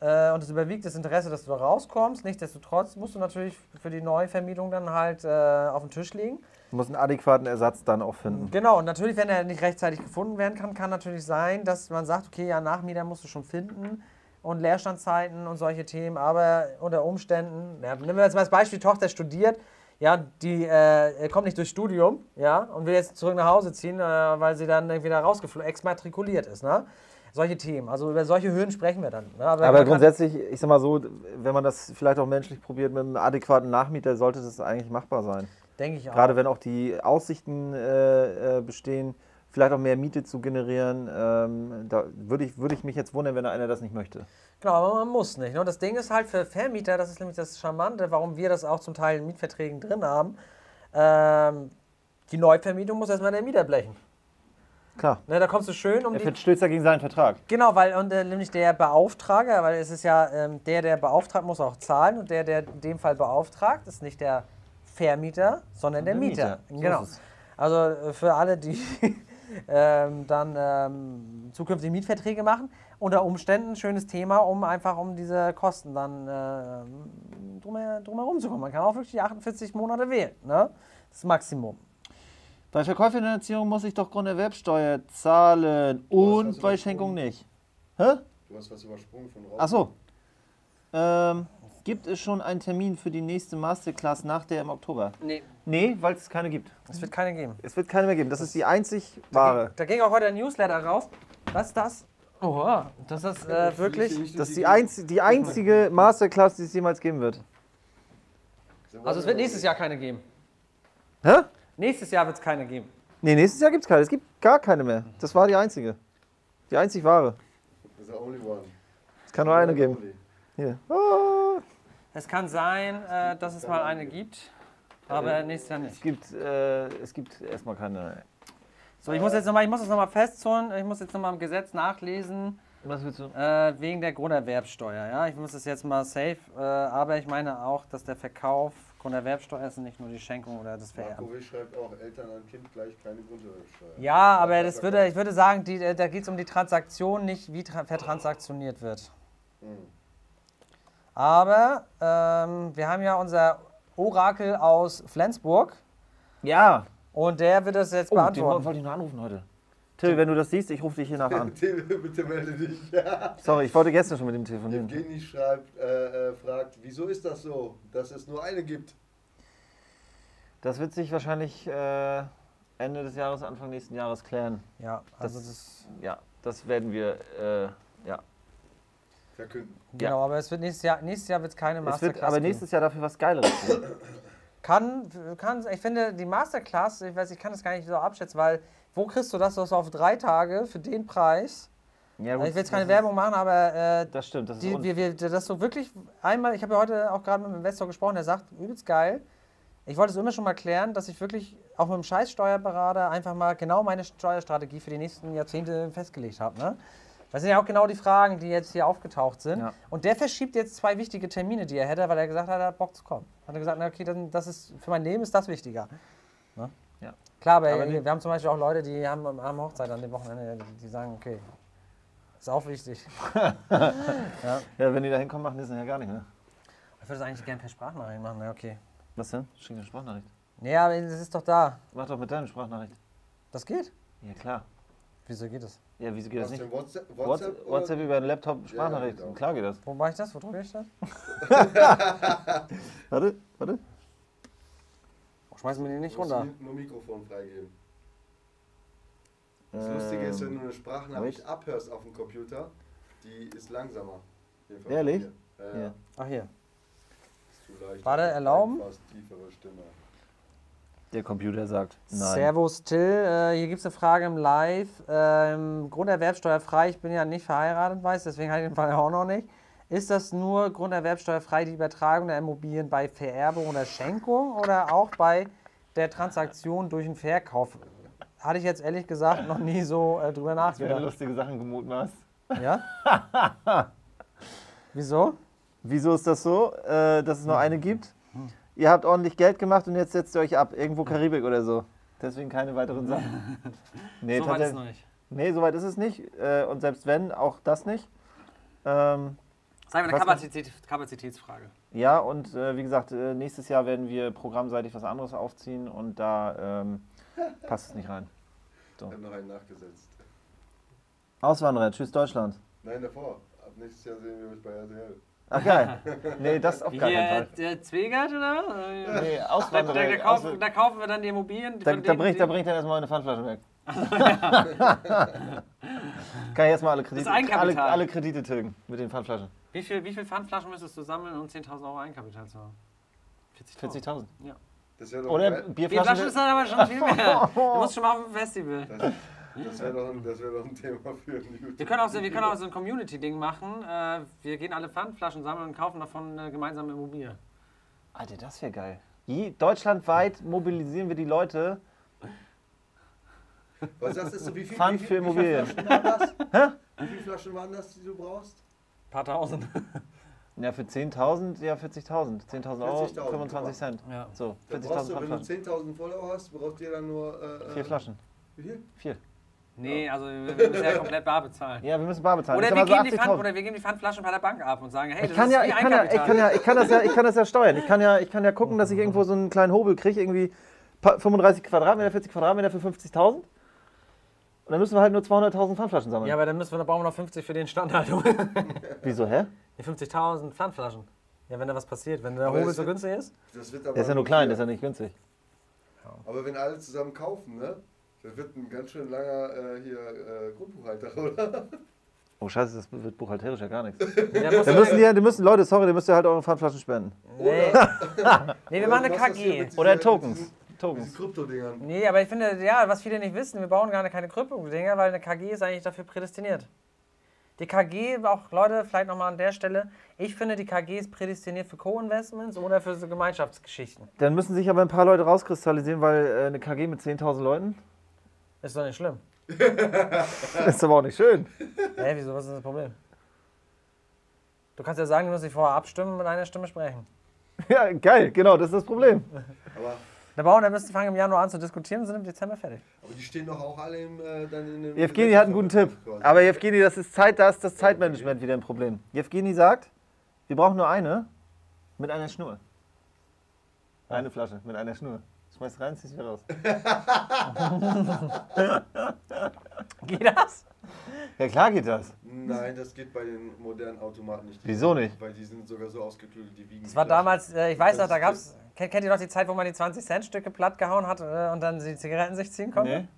äh, und es überwiegt das Interesse, dass du da rauskommst. Nichtsdestotrotz musst du natürlich für die Neuvermietung dann halt äh, auf den Tisch legen. Du musst einen adäquaten Ersatz dann auch finden. Genau, und natürlich, wenn er nicht rechtzeitig gefunden werden kann, kann natürlich sein, dass man sagt, okay, ja, Nachmieter musst du schon finden und Leerstandszeiten und solche Themen, aber unter Umständen, ja, nehmen wir jetzt mal das Beispiel, Tochter studiert, ja, die äh, kommt nicht durchs Studium, ja, und will jetzt zurück nach Hause ziehen, äh, weil sie dann irgendwie da rausgeflogen, exmatrikuliert ist, ne? Solche Themen, also über solche Hürden sprechen wir dann. Ne? Aber kann- grundsätzlich, ich sag mal so, wenn man das vielleicht auch menschlich probiert mit einem adäquaten Nachmieter, sollte das eigentlich machbar sein. denke ich auch. Gerade wenn auch die Aussichten äh, äh, bestehen, vielleicht auch mehr Miete zu generieren, ähm, da würde ich, würde ich mich jetzt wundern, wenn einer das nicht möchte. Genau, aber man muss nicht. Ne? Das Ding ist halt für Vermieter, das ist nämlich das Charmante, warum wir das auch zum Teil in Mietverträgen drin haben. Ähm, die Neuvermietung muss erstmal der Mieter blechen. Klar. Ne, da kommst du schön um Er die. verstößt dagegen seinen Vertrag. Genau, weil und, äh, nämlich der Beauftrager, weil es ist ja ähm, der, der beauftragt, muss auch zahlen und der, der in dem Fall beauftragt, ist nicht der Vermieter, sondern der, Der Mieter. Mieter, so Genau. es. Also äh, für alle, die [laughs] ähm, dann ähm, zukünftig Mietverträge machen, unter Umständen ein schönes Thema, um einfach um diese Kosten dann äh, drumher, drumherum zu kommen. Man kann auch wirklich die 48 Monate wählen. Ne? Das Maximum. Bei Verkäuferfinanzierung muss ich doch Grunderwerbsteuer zahlen und bei. Schenkung nicht. Hä? Du hast was übersprungen von raus. Ach so. Ähm, gibt es schon einen Termin für die nächste Masterclass nach der im Oktober? Nee, Nee, weil es keine gibt. es wird keine geben. Es wird keine mehr geben. Das ist die einzig wahre. Da ging auch heute ein Newsletter raus. Was ist das? Oha, das ist äh, wirklich. Das ist die, einz die einzige Masterclass, die es jemals geben wird. Also es wird nächstes Jahr keine geben. Hä? Nächstes Jahr wird es keine geben. Nee, nächstes Jahr gibt es keine. Es gibt gar keine mehr. Das war die einzige. Die einzig wahre. Das ist the only one. Es kann nur eine geben. Hier. Ah, Es kann sein, äh, dass es mal eine gibt, aber nächstes Jahr es nicht. gibt, äh, es gibt erstmal keine. So, ich muss jetzt nochmal, ich muss das nochmal festzonen, ich muss jetzt nochmal im Gesetz nachlesen, Was willst du? äh, wegen der Grunderwerbsteuer. Ja, ich muss das jetzt mal safe, äh, aber ich meine auch, dass der Verkauf Grunderwerbsteuer ist nicht nur die Schenkung oder das Vererben. Marco schreibt auch, Eltern an Kind gleich keine Grunderwerbsteuer. Ja, aber das würde, ich würde sagen, die, äh, da geht es um die Transaktion, nicht wie tra vertransaktioniert wird. Hm. Aber ähm, wir haben ja unser Orakel aus Flensburg Ja. und der wird das jetzt Oh, den beantworten. wollte ich noch anrufen heute. Till, wenn du das siehst, ich rufe dich hier nachher an. [laughs] Bitte, bitte melde dich. [laughs] Sorry, ich wollte gestern schon mit dem telefonieren. Evgeny schreibt, äh, äh, fragt, wieso ist das so, dass es nur eine gibt? Das wird sich wahrscheinlich äh, Ende des Jahres, Anfang nächsten Jahres klären. Ja, also Das- das, Ja, das werden wir. Äh, ja. Verkünden. genau, aber es wird nächstes Jahr, nächstes Jahr wird es keine Es Masterclass wird aber geben. nächstes Jahr dafür was Geileres geben. Kann, kann, ich finde, die Masterclass, ich weiß, ich kann das gar nicht so abschätzen, weil wo kriegst du das, das auf drei Tage für den Preis? Ja, ich will jetzt keine Werbung machen, aber äh, das stimmt, das ist die, wir, wir, das so wirklich einmal, ich habe ja heute auch gerade mit einem Investor gesprochen, der sagt, übelst geil. Ich wollte es immer schon mal klären, dass ich wirklich auch mit dem scheiß Steuerberater einfach mal genau meine Steuerstrategie für die nächsten Jahrzehnte festgelegt habe. Ne? Das sind ja auch genau die Fragen, die jetzt hier aufgetaucht sind. Ja. Und der verschiebt jetzt zwei wichtige Termine, die er hätte, weil er gesagt hat, er hat Bock zu kommen. Hat er gesagt, na, okay, dann, das ist, für mein Leben ist das wichtiger. Ne? Ja. Klar, aber, Aber wir, haben zum Beispiel auch Leute, die haben, haben Hochzeit an dem Wochenende, die, sagen, okay, ist auch wichtig. ja. [laughs] Ja, wenn die da hinkommen, machen die das ja gar nicht, ne? Ich würde es eigentlich gerne per Sprachnachricht machen, ja, okay. Was denn? Schick eine Sprachnachricht. Nee, aber es ist doch da. Mach doch mit deiner Sprachnachricht. Das geht? Ja, klar. Wieso geht das? Ja, wieso geht das nicht? WhatsApp, WhatsApp, WhatsApp, WhatsApp über den Laptop Sprachnachricht. genau. Klar geht das. Wo mache ich das? Wo drücke ich das? [laughs] Warte, warte. Schmeißen wir die nicht runter. Nur Mikrofon freigeben. Das Lustige ist, wenn du eine Sprachnachricht abhörst auf dem Computer, die ist langsamer. Ehrlich? mir. Äh, Ja. Ach hier. ist zu leicht. Warte, erlauben? Fast tiefere Stimme. Der Computer sagt nein. Servus Till, äh, hier gibt es eine Frage im Live. Ähm, Grunderwerbsteuerfrei, ich bin ja nicht verheiratet, weiß, deswegen habe ich den Fall auch noch nicht. Ist das nur grunderwerbsteuerfrei die Übertragung der Immobilien bei Vererbung oder Schenkung oder auch bei der Transaktion durch den Verkauf? Hatte ich jetzt ehrlich gesagt noch nie so äh, drüber nachgedacht. lustige Sachen gemutmaßt. Ja? [laughs] Wieso? Wieso ist das so, äh, dass es nur eine gibt? Ihr habt ordentlich Geld gemacht und jetzt setzt ihr euch ab. Irgendwo Karibik oder so. Deswegen keine weiteren [laughs] Sachen. Nee, so weit ist tatsächlich- noch nicht. nee so weit ist es nicht. Äh, und selbst wenn, auch das nicht. Ähm, Sei mal eine Kapazität, Kapazitätsfrage. ja, und äh, wie gesagt, äh, nächstes Jahr werden wir programmseitig was anderes aufziehen und da ähm, passt es nicht rein. Ich habe noch einen nachgesetzt. Auswanderer, tschüss Deutschland. Nein, davor. Ab nächstes Jahr sehen wir euch bei RTL. Ach geil. Nee, das auf gar keinen Fall. der Zwegert oder? was? Nee, Da, Auswanderer. da, da, kaufen, Ausw- da kaufen wir dann die Immobilien. da, da bringt, da bringt dann erstmal eine Pfandflasche weg. [laughs] [laughs] Kann ich erstmal alle Kredite, Das ist alle, alle Kredite tilgen mit den Pfandflaschen. Wie viel, wie viel Pfandflaschen müsstest du sammeln, um 10.000 Euro Eigenkapital zu haben? 40.000. 40.000. Das wäre doch, Oder Bierflaschen. Flasche ist dann aber schon viel mehr. Du musst schon mal auf dem Festival. das, das wäre doch, ein- das wär doch ein Thema für ein YouTube. Wir können auch so, wir können auch so ein Community-Ding machen. Äh, wir gehen alle Pfandflaschen sammeln und kaufen davon eine gemeinsame Immobilie. Alter, das wäre geil. Deutschlandweit mobilisieren wir die Leute. Was sagst du, wie viel, Pfand wie viel, für wie viele Immobilien. Das? Wie viele Flaschen waren das, die du brauchst? Ein paar tausend. [laughs] Ja, für 10.000, ja 40.000. 10.000 Euro, 40.000, 25 Cent. Ja. So, Dann 40.000 brauchst du, wenn du Pfandflaschen. 10.000 Follower hast, braucht ihr dann nur. Äh, Vier Flaschen. Wie viel? Vier. Nee, also wir wir müssen ja komplett bar bezahlen. Ja, wir müssen bar bezahlen. Oder wir, mal geben so die Pfand, 80.000. oder wir geben die Pfandflaschen bei der Bank ab und sagen, hey, das Ich kann, ist ja, ich, kann ja, ich, kann ja, ich, kann das ja, ich kann das ja steuern. Ich kann ja, ich kann ja gucken, [laughs] dass ich irgendwo so einen kleinen Hobel kriege, irgendwie pa- 35 Quadratmeter, 40 Quadratmeter für 50.000. Und dann müssen wir halt nur 200.000 Pfandflaschen sammeln. Ja, aber dann müssen wir, dann brauchen wir noch 50 für die Instandhaltung. [laughs] Wieso, hä? Die 50.000 Pfandflaschen. Ja, wenn da was passiert, wenn der Hobel so wird- günstig ist. Das wird aber Der ist ja nur klein, der ist ja nicht günstig. Aber wenn alle zusammen kaufen, ne? Das wird ein ganz schön langer äh, hier äh, Grundbuchhalter, [laughs] oder? Oh scheiße, das wird buchhalterisch ja gar nichts. [laughs] Nee, da müssen, die, die müssen, Leute, sorry, die müsst ihr halt eure Pfandflaschen spenden. nee. nee, wir machen eine KG. Oder Tokens. Tokens. diesen Kryptodingern. Nee, aber ich finde, ja, was viele nicht wissen, wir bauen gar keine Krypto-Dinger, weil eine KG ist eigentlich dafür prädestiniert. Die KG, auch Leute, vielleicht nochmal an der Stelle, ich finde, die KG ist prädestiniert für Co-Investments oder für so Gemeinschaftsgeschichten. Dann müssen sich aber ein paar Leute rauskristallisieren, weil äh, eine KG mit 10.000 Leuten Ist doch nicht schlimm. [laughs] ist aber auch nicht schön. Hä, wieso, was ist das Problem? Du kannst ja sagen, du musst dich vorher abstimmen und mit einer Stimme sprechen. Ja, geil, genau, das ist das Problem. Aber, Der Bauern, der müsste fangen im Januar an zu diskutieren und sind im Dezember fertig. aber die stehen doch auch alle im, äh, dann in dem. Evgeni hat einen guten Tipp. Quasi. Aber Evgeni, das ist Zeit, da ist das Zeitmanagement wieder ein Problem. Evgeni sagt, wir brauchen nur eine mit einer Schnur. Eine Flasche mit einer Schnur. Schmeißt rein, ziehst wieder raus. [laughs] Geht das? Ja klar geht das. Nein, das geht bei den modernen Automaten nicht. Wieso nicht? Weil die sind sogar so ausgeklügelt, die wiegen. Das war damals, äh, ich weiß noch, da ist- gab's. Kennt, kennt ihr noch die Zeit, wo man die 20-Cent-Stücke platt gehauen hat äh, und dann die Zigaretten sich ziehen konnte? Nee.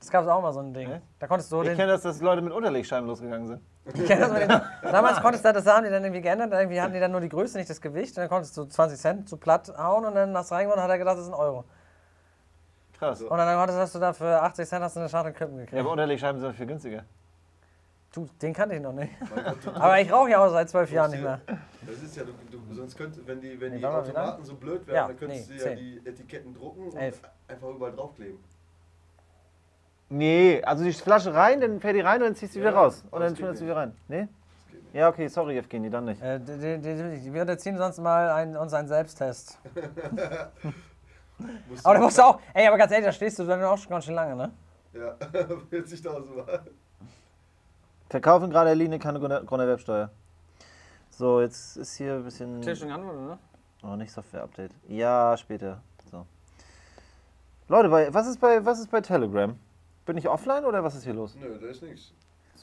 Das gab es auch mal so ein Ding. Nee. Da konntest du Ich kenne das, dass Leute mit Unterlegscheiben losgegangen sind. Ich das mit den [laughs] damals konntest du, das haben die dann irgendwie geändert. Irgendwie hatten die dann nur die Größe, nicht das Gewicht. Und dann konntest du 20 Cent zu platt hauen und dann hast du reingehauen und hat er gedacht, das ist ein Euro. Krass. Und dann konntest hast du da für 80 Cent hast du eine Schachtel Kippen Ja, gekriegt. aber Unterlegscheiben sind viel günstiger. Du, den kannte ich noch nicht. [laughs] Aber ich rauche ja auch seit zwölf Jahren nicht mehr. Das ist ja, du, du, sonst könnte, wenn die, wenn Nee, die Automaten so blöd wären, Ja, dann könntest nee, du ja die Etiketten drucken und Elf. einfach überall draufkleben. Nee, also die Flasche rein, dann fährt die rein und dann ziehst du Ja, wieder raus. Und dann schmeißt du wieder rein. Nee? Das geht nicht. Ja, okay, sorry, Evgeni, dann nicht. Äh, die, die, die, wir unterziehen sonst mal ein, uns einen Selbsttest. [laughs] Aber da musst du auch, ey, aber ganz ehrlich, da stehst du dann auch schon ganz schön lange, ne? Ja, [laughs] 40.000 Mal. Verkaufen gerade erliegene keine Grund- Grunderwerbsteuer. So, jetzt ist hier ein bisschen. Tisch und Antwort, ne? Oh, nicht Software-Update. Ja, später. So. Leute, bei, was, ist bei, was ist bei Telegram? Bin ich offline oder was ist hier los? Nö, da ist nichts.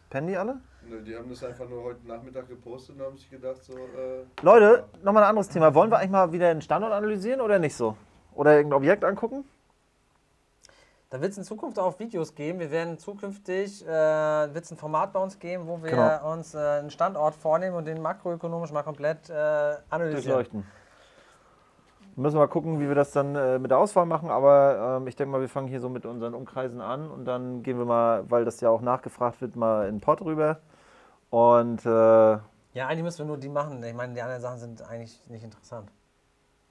Pennen die alle? Nö, die haben das einfach nur heute Nachmittag gepostet und haben sich gedacht, so. Äh, Leute, nochmal ein anderes Thema. Wollen wir eigentlich mal wieder einen Standort analysieren oder nicht so? Oder irgendein Objekt angucken? Da wird es in Zukunft auch Videos geben. Wir werden zukünftig, äh, wird es ein Format bei uns geben, wo wir Genau. uns äh, einen Standort vornehmen und den makroökonomisch mal komplett äh, analysieren. Durchleuchten. Müssen wir mal gucken, wie wir das dann äh, mit der Auswahl machen, aber ähm, ich denke mal, wir fangen hier so mit unseren Umkreisen an und dann gehen wir mal, weil das ja auch nachgefragt wird, mal in den Pod rüber. Und äh, Ja, eigentlich müssen wir nur die machen. Ich meine, die anderen Sachen sind eigentlich nicht interessant.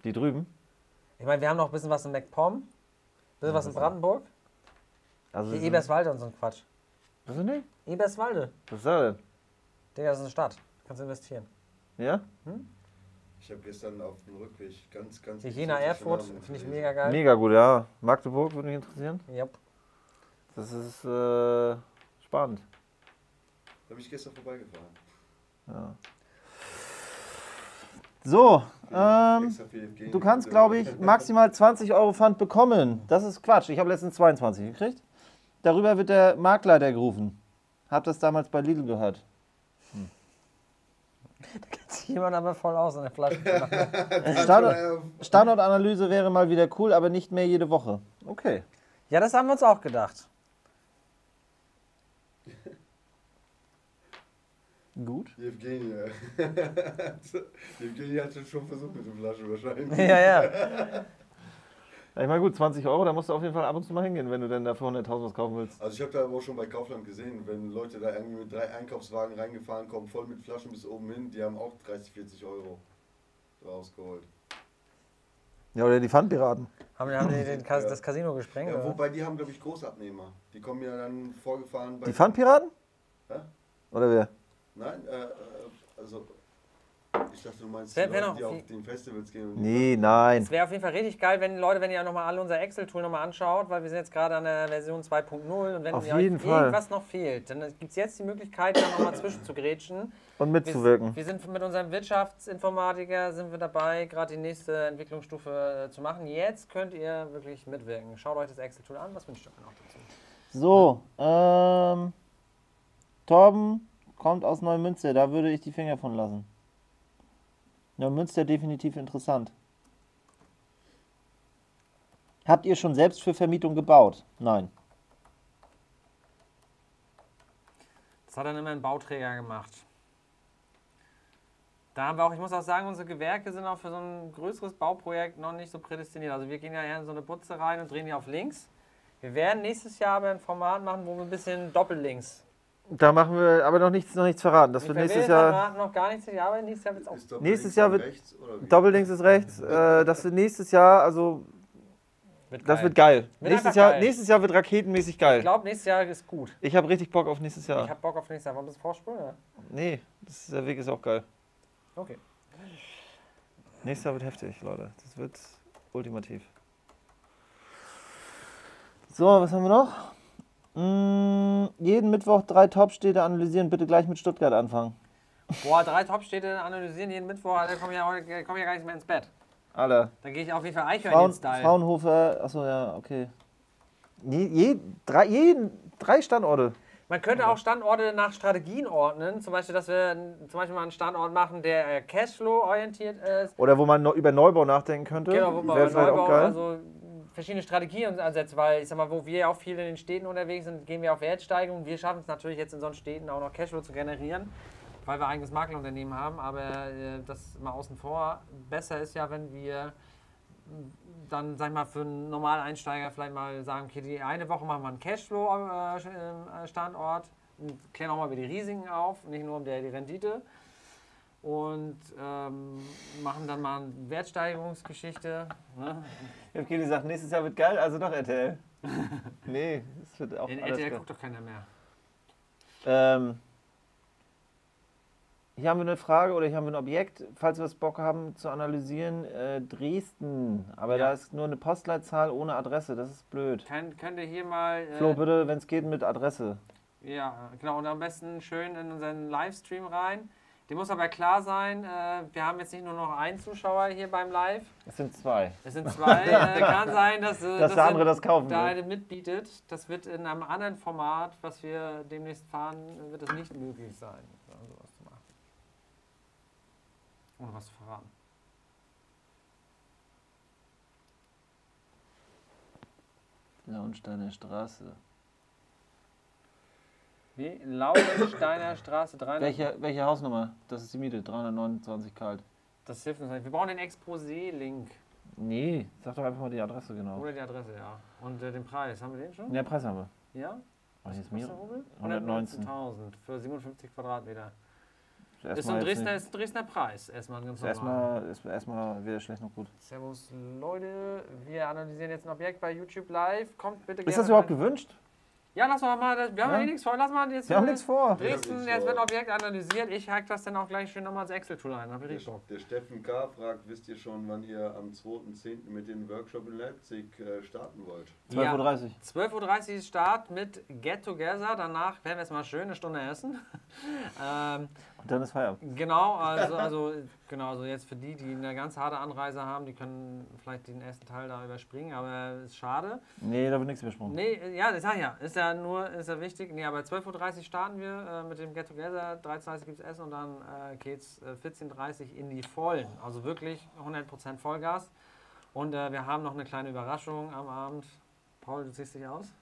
die drüben. Ich meine, wir haben noch ein bisschen was in MacPom, ein bisschen was in Brandenburg. Also Hier sind- Eberswalde und so ein Quatsch. Was sind die? Eberswalde. Was ist das Digga, das ist eine Stadt. Kannst investieren. denn? Ja? ich habe gestern auf dem Rückweg ganz, ganz. Die Jena Erfurt finde ich mega geil. Mega gut, ja. Magdeburg würde mich interessieren. Yep. Das ist äh, spannend. Da bin ich gestern vorbeigefahren. Ja. So, ähm, du kannst, glaube ich, maximal 20 Euro Pfand bekommen. Das ist Quatsch. Ich habe letztens 22 gekriegt. Darüber wird der Marktleiter gerufen. Hab das damals bei Lidl gehört. Kennt sich jemand aber voll aus in der Flasche. [laughs] Standort, Standortanalyse wäre mal wieder cool, aber nicht mehr jede Woche. Okay. ja, das haben wir uns auch gedacht. [laughs] Gut. Die [laughs] Evgeny hat es schon versucht mit der Flasche wahrscheinlich. Ja, ja. Ich meine, gut, 20 Euro, da musst du auf jeden Fall ab und zu mal hingehen, wenn du denn dafür 100.000 was kaufen willst. Also ich habe da aber auch schon bei Kaufland gesehen, wenn Leute da irgendwie mit drei Einkaufswagen reingefahren kommen, voll mit Flaschen bis oben hin, die haben auch 30, 40 Euro rausgeholt. Ja, oder die Pfandpiraten. Haben, haben die [laughs] den Kas Ja. das Casino gesprengt? Ja, oder? wobei die haben, glaube ich, Großabnehmer. Die kommen ja dann vorgefahren bei... Die Pfandpiraten? Hä? Oder wer? Nein, äh, äh, also... Ich dachte, du meinst Wer- die wer Leute, noch die auf den Festivals gehen. Und Nee, nein. Es wäre auf jeden Fall richtig geil, wenn Leute, wenn ihr nochmal alle unser Excel-Tool nochmal anschaut, weil wir sind jetzt gerade an der Version 2.0 und wenn Auf ihr jeden euch Fall. irgendwas noch fehlt, dann gibt es jetzt die Möglichkeit, da nochmal zwischen zu grätschen. Und Wir, mitzuwirken. wir sind mit unserem Wirtschaftsinformatiker sind wir dabei, gerade die nächste Entwicklungsstufe äh, zu machen. Jetzt könnt ihr wirklich mitwirken. Schaut euch das Excel-Tool an. Was wünscht ihr euch noch dazu? So, ähm, Torben kommt aus Neumünster, da würde ich die Finger von lassen. Neumünster definitiv interessant. Habt ihr schon selbst für Vermietung gebaut? Nein. Das hat dann immer ein Bauträger gemacht. Da haben wir auch, ich muss auch sagen, unsere Gewerke sind auch für so ein größeres Bauprojekt noch nicht so prädestiniert. Also wir gehen ja eher in so eine Butze rein und drehen die auf links. Wir werden nächstes Jahr aber ein Format machen, wo wir ein bisschen doppellinks. Da machen wir aber noch nichts, noch nichts verraten. Das wird Wir nächstes Jahr. noch gar nichts, ja, aber nächstes Jahr wird es auch. Ist Doppellinks Nächstes Jahr wird- rechts? Doppellinks ist rechts. [laughs] Äh, das wird nächstes Jahr, also Wird das geil. wird geil. Wird nächstes, Jahr, geil. nächstes Jahr wird raketenmäßig Ich geil. glaube, nächstes Jahr ist gut. Ich habe richtig Bock auf nächstes Ich Jahr. habe Bock auf nächstes Jahr. Wollen wir das vorspulen? oder? Nee, das, der Weg ist auch geil. Okay. Nächstes Jahr wird heftig, Leute. Das wird ultimativ. So, was haben wir noch? Mm, jeden Mittwoch drei Top-Städte analysieren. Bitte gleich mit Stuttgart anfangen. Boah, drei Top-Städte analysieren jeden Mittwoch, da komme ich, ja heute- komm ja gar nicht mehr ins Bett. Alle. Dann gehe ich auf jeden Fall Eichhörnchen-Style. Fraunhofer, achso, ja, okay. Je, je, drei, jeden, drei Standorte. Man könnte auch Standorte nach Strategien ordnen. Zum Beispiel, dass wir zum Beispiel mal einen Standort machen, der äh, Cashflow-orientiert ist. Oder wo man über Neubau nachdenken könnte. Genau, wo man auch Neubau geil. also verschiedene Strategien ansetzt, weil ich sag mal, wo wir auch viel in den Städten unterwegs sind, gehen wir auf Wertsteigerung. Wir schaffen es natürlich jetzt in solchen Städten auch noch Cashflow zu generieren, weil wir eigenes Maklerunternehmen haben, aber äh, das mal außen vor. Besser ist ja, wenn wir dann, sag ich mal, für einen normalen Einsteiger vielleicht mal sagen, okay, die eine Woche machen wir einen Cashflow-Standort, klären auch mal über die Risiken auf, nicht nur um der, die Rendite und ähm, machen dann mal eine Wertsteigerungsgeschichte. Ne? Okay, die sagt, nächstes Jahr wird geil, also doch RTL. [laughs] nee, es wird auch In alles RTL geil. guckt doch keiner mehr. Ähm, Hier haben wir eine Frage oder hier haben wir ein Objekt, falls wir es Bock haben zu analysieren. Äh, Dresden, aber Ja. da ist nur eine Postleitzahl ohne Adresse, das ist blöd. Könnt, könnt ihr hier mal. Äh, Flo, bitte, wenn es geht, mit Adresse. Ja, genau. Und am besten schön in unseren Livestream rein. Dem muss aber klar sein, äh, wir haben jetzt nicht nur noch einen Zuschauer hier beim Live. Es sind zwei. Es sind zwei. äh, kann [laughs] sein, dass, äh, Dass der andere er das kaufen da will. eine mitbietet. Das wird in einem anderen Format, was wir demnächst fahren, wird es nicht möglich sein, sowas zu machen. Ohne was zu verraten. Launsteiner Straße. Wie? Laubensteiner [coughs] Straße 300. Welche, welche Hausnummer? Das ist die Miete, 329 kalt. Das hilft uns nicht. Wir brauchen den Exposé-Link. Nee, sag doch einfach mal die Adresse genau. Oder die Adresse, ja. Und äh, den Preis. Haben wir den schon? Ja, Preis haben wir. Ja? Was ist mir? der Rubel? 119. 119.000 für 57 Quadratmeter. Ist ein, Erstmal, jetzt Dresdner, ist ein Dresdner Preis. Erstmal ein ganz normal. erstmal, erstmal, erstmal weder schlecht noch gut. Servus Leute, wir analysieren jetzt ein Objekt bei YouTube Live. Kommt bitte Ist gerne das überhaupt rein. gewünscht? Ja, lass mal, das- wir haben Ja. eh nichts vor. Lass mal jetzt Wir haben äh, nichts vor. Dresden, nichts jetzt vor. wird Objekt analysiert. Ich hack das dann auch gleich schön nochmal als Excel-Tool ein. Bock. Der Steffen K. fragt, wisst ihr schon, wann ihr am 2.10. mit dem Workshop in Leipzig äh, starten wollt? 12.30 Uhr. 12.30 Uhr Start mit Get Together. Danach werden wir jetzt mal schön eine Stunde essen. [laughs] ähm, dann ist Feierabend. Genau, also, also, genau, also jetzt für die, die eine ganz harte Anreise haben, die können vielleicht den ersten Teil da überspringen, aber ist schade. Nee, da wird nichts übersprungen. Nee, ja, das sag ich ja, ist ja nur, ist ja wichtig. Nee, aber 12.30 Uhr starten wir äh, mit dem Get Together, 13.30 Uhr gibt es Essen und dann äh, geht's äh, 14.30 Uhr in die Vollen. Also wirklich 100% Vollgas. Und äh, wir haben noch eine kleine Überraschung am Abend. Paul, du ziehst dich aus?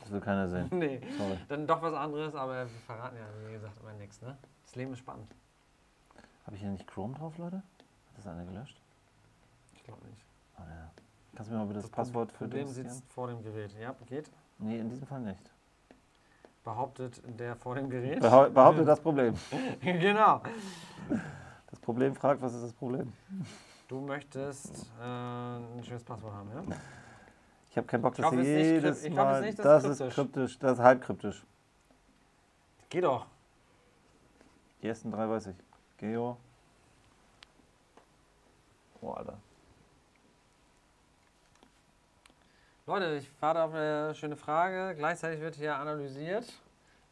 Das will keiner sehen. [laughs] nee, Sorry. dann doch was anderes, aber wir verraten ja, wie gesagt, immer nichts. Ne? Das Leben ist spannend. Habe ich hier nicht Chrome drauf, Leute? Hat das einer gelöscht? Ich glaube nicht. Oh, ja. Kannst du mir mal bitte das, Passwort für Problem Dings sitzt geben? vor dem Gerät. Ja, geht. Nee, in diesem Fall nicht. Behauptet der vor dem Gerät. Behau behaupte [laughs] das Problem. genau. Das Problem fragt, was ist das Problem? Du möchtest äh, ein schönes Passwort haben, ja? Ich habe keinen Bock, Ich dass hoffe, ihr es ist nicht jedes kryp- ich Mal... ist nicht, das das ist kryptisch, das ist halb kryptisch. Geh doch. Die ersten drei weiß ich. Geo. Oh, Alter. Leute, ich warte auf eine schöne Frage. Gleichzeitig wird hier analysiert.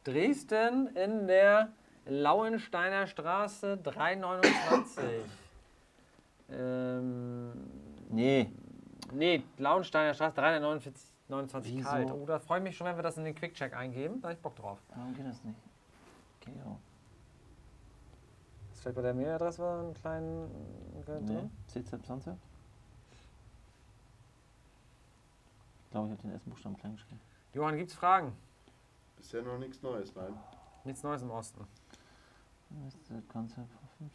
Dresden in der Lauensteiner Straße 329. [coughs] ähm, Nee. nee, Lauensteiner Straße 329 29 Wieso? kalt. Oh, da freue ich mich schon, wenn wir das in den Quick-Check eingeben. Da hab ich Bock drauf. Warum geht das nicht? Geo. Vielleicht bei der Mailadresse einen kleinen äh, Nee. drin? CZ20? Ich glaube, ich habe den ersten Buchstaben klein geschrieben. Johann, gibt's Fragen? Bisher noch nichts Neues, nein. Nichts Neues im Osten.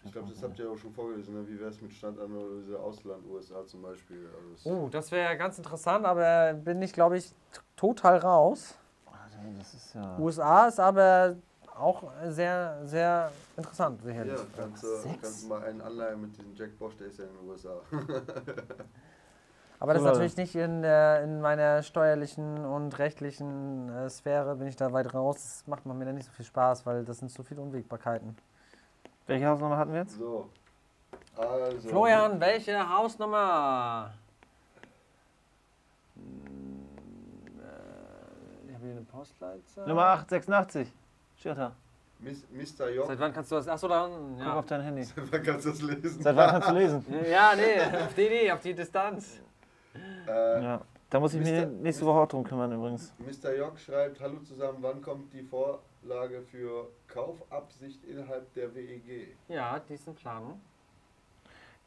Ich glaube, das habt ihr auch schon vorgelesen. Ne? Wie wäre es mit Standanalyse Ausland, USA zum Beispiel? Also Oh, das wäre ganz interessant, aber bin ich, glaube ich, total raus. Das ist ja. USA ist aber auch sehr, sehr interessant, ja, kannst du, Sechs? kannst du mal einen anleihen mit diesem Jack Bosch, der ist ja in den USA. aber das ist natürlich nicht in, der, in meiner steuerlichen und rechtlichen äh, Sphäre, bin ich da weit raus. Das macht mir dann nicht so viel Spaß, weil das sind so viele Unwägbarkeiten. Welche Hausnummer hatten wir jetzt? So. Also. Florian, welche Hausnummer? Hm, äh, Ich habe hier eine Postleitzahl. Nummer 886. Steht da. Mis- Mr. Jock. Seit wann kannst du das? Achso, da unten. Guck Ja. auf dein Handy. Wann kannst du das lesen? Seit wann kannst du lesen? ja, nee, auf die, nee, auf die Distanz. Äh, Ja. Da muss ich mich Mister- nächste Woche auch drum kümmern übrigens. Mr. Jock schreibt, hallo zusammen, wann kommt die Vorlage für Kaufabsicht innerhalb der WEG? Ja, die ist in Planung.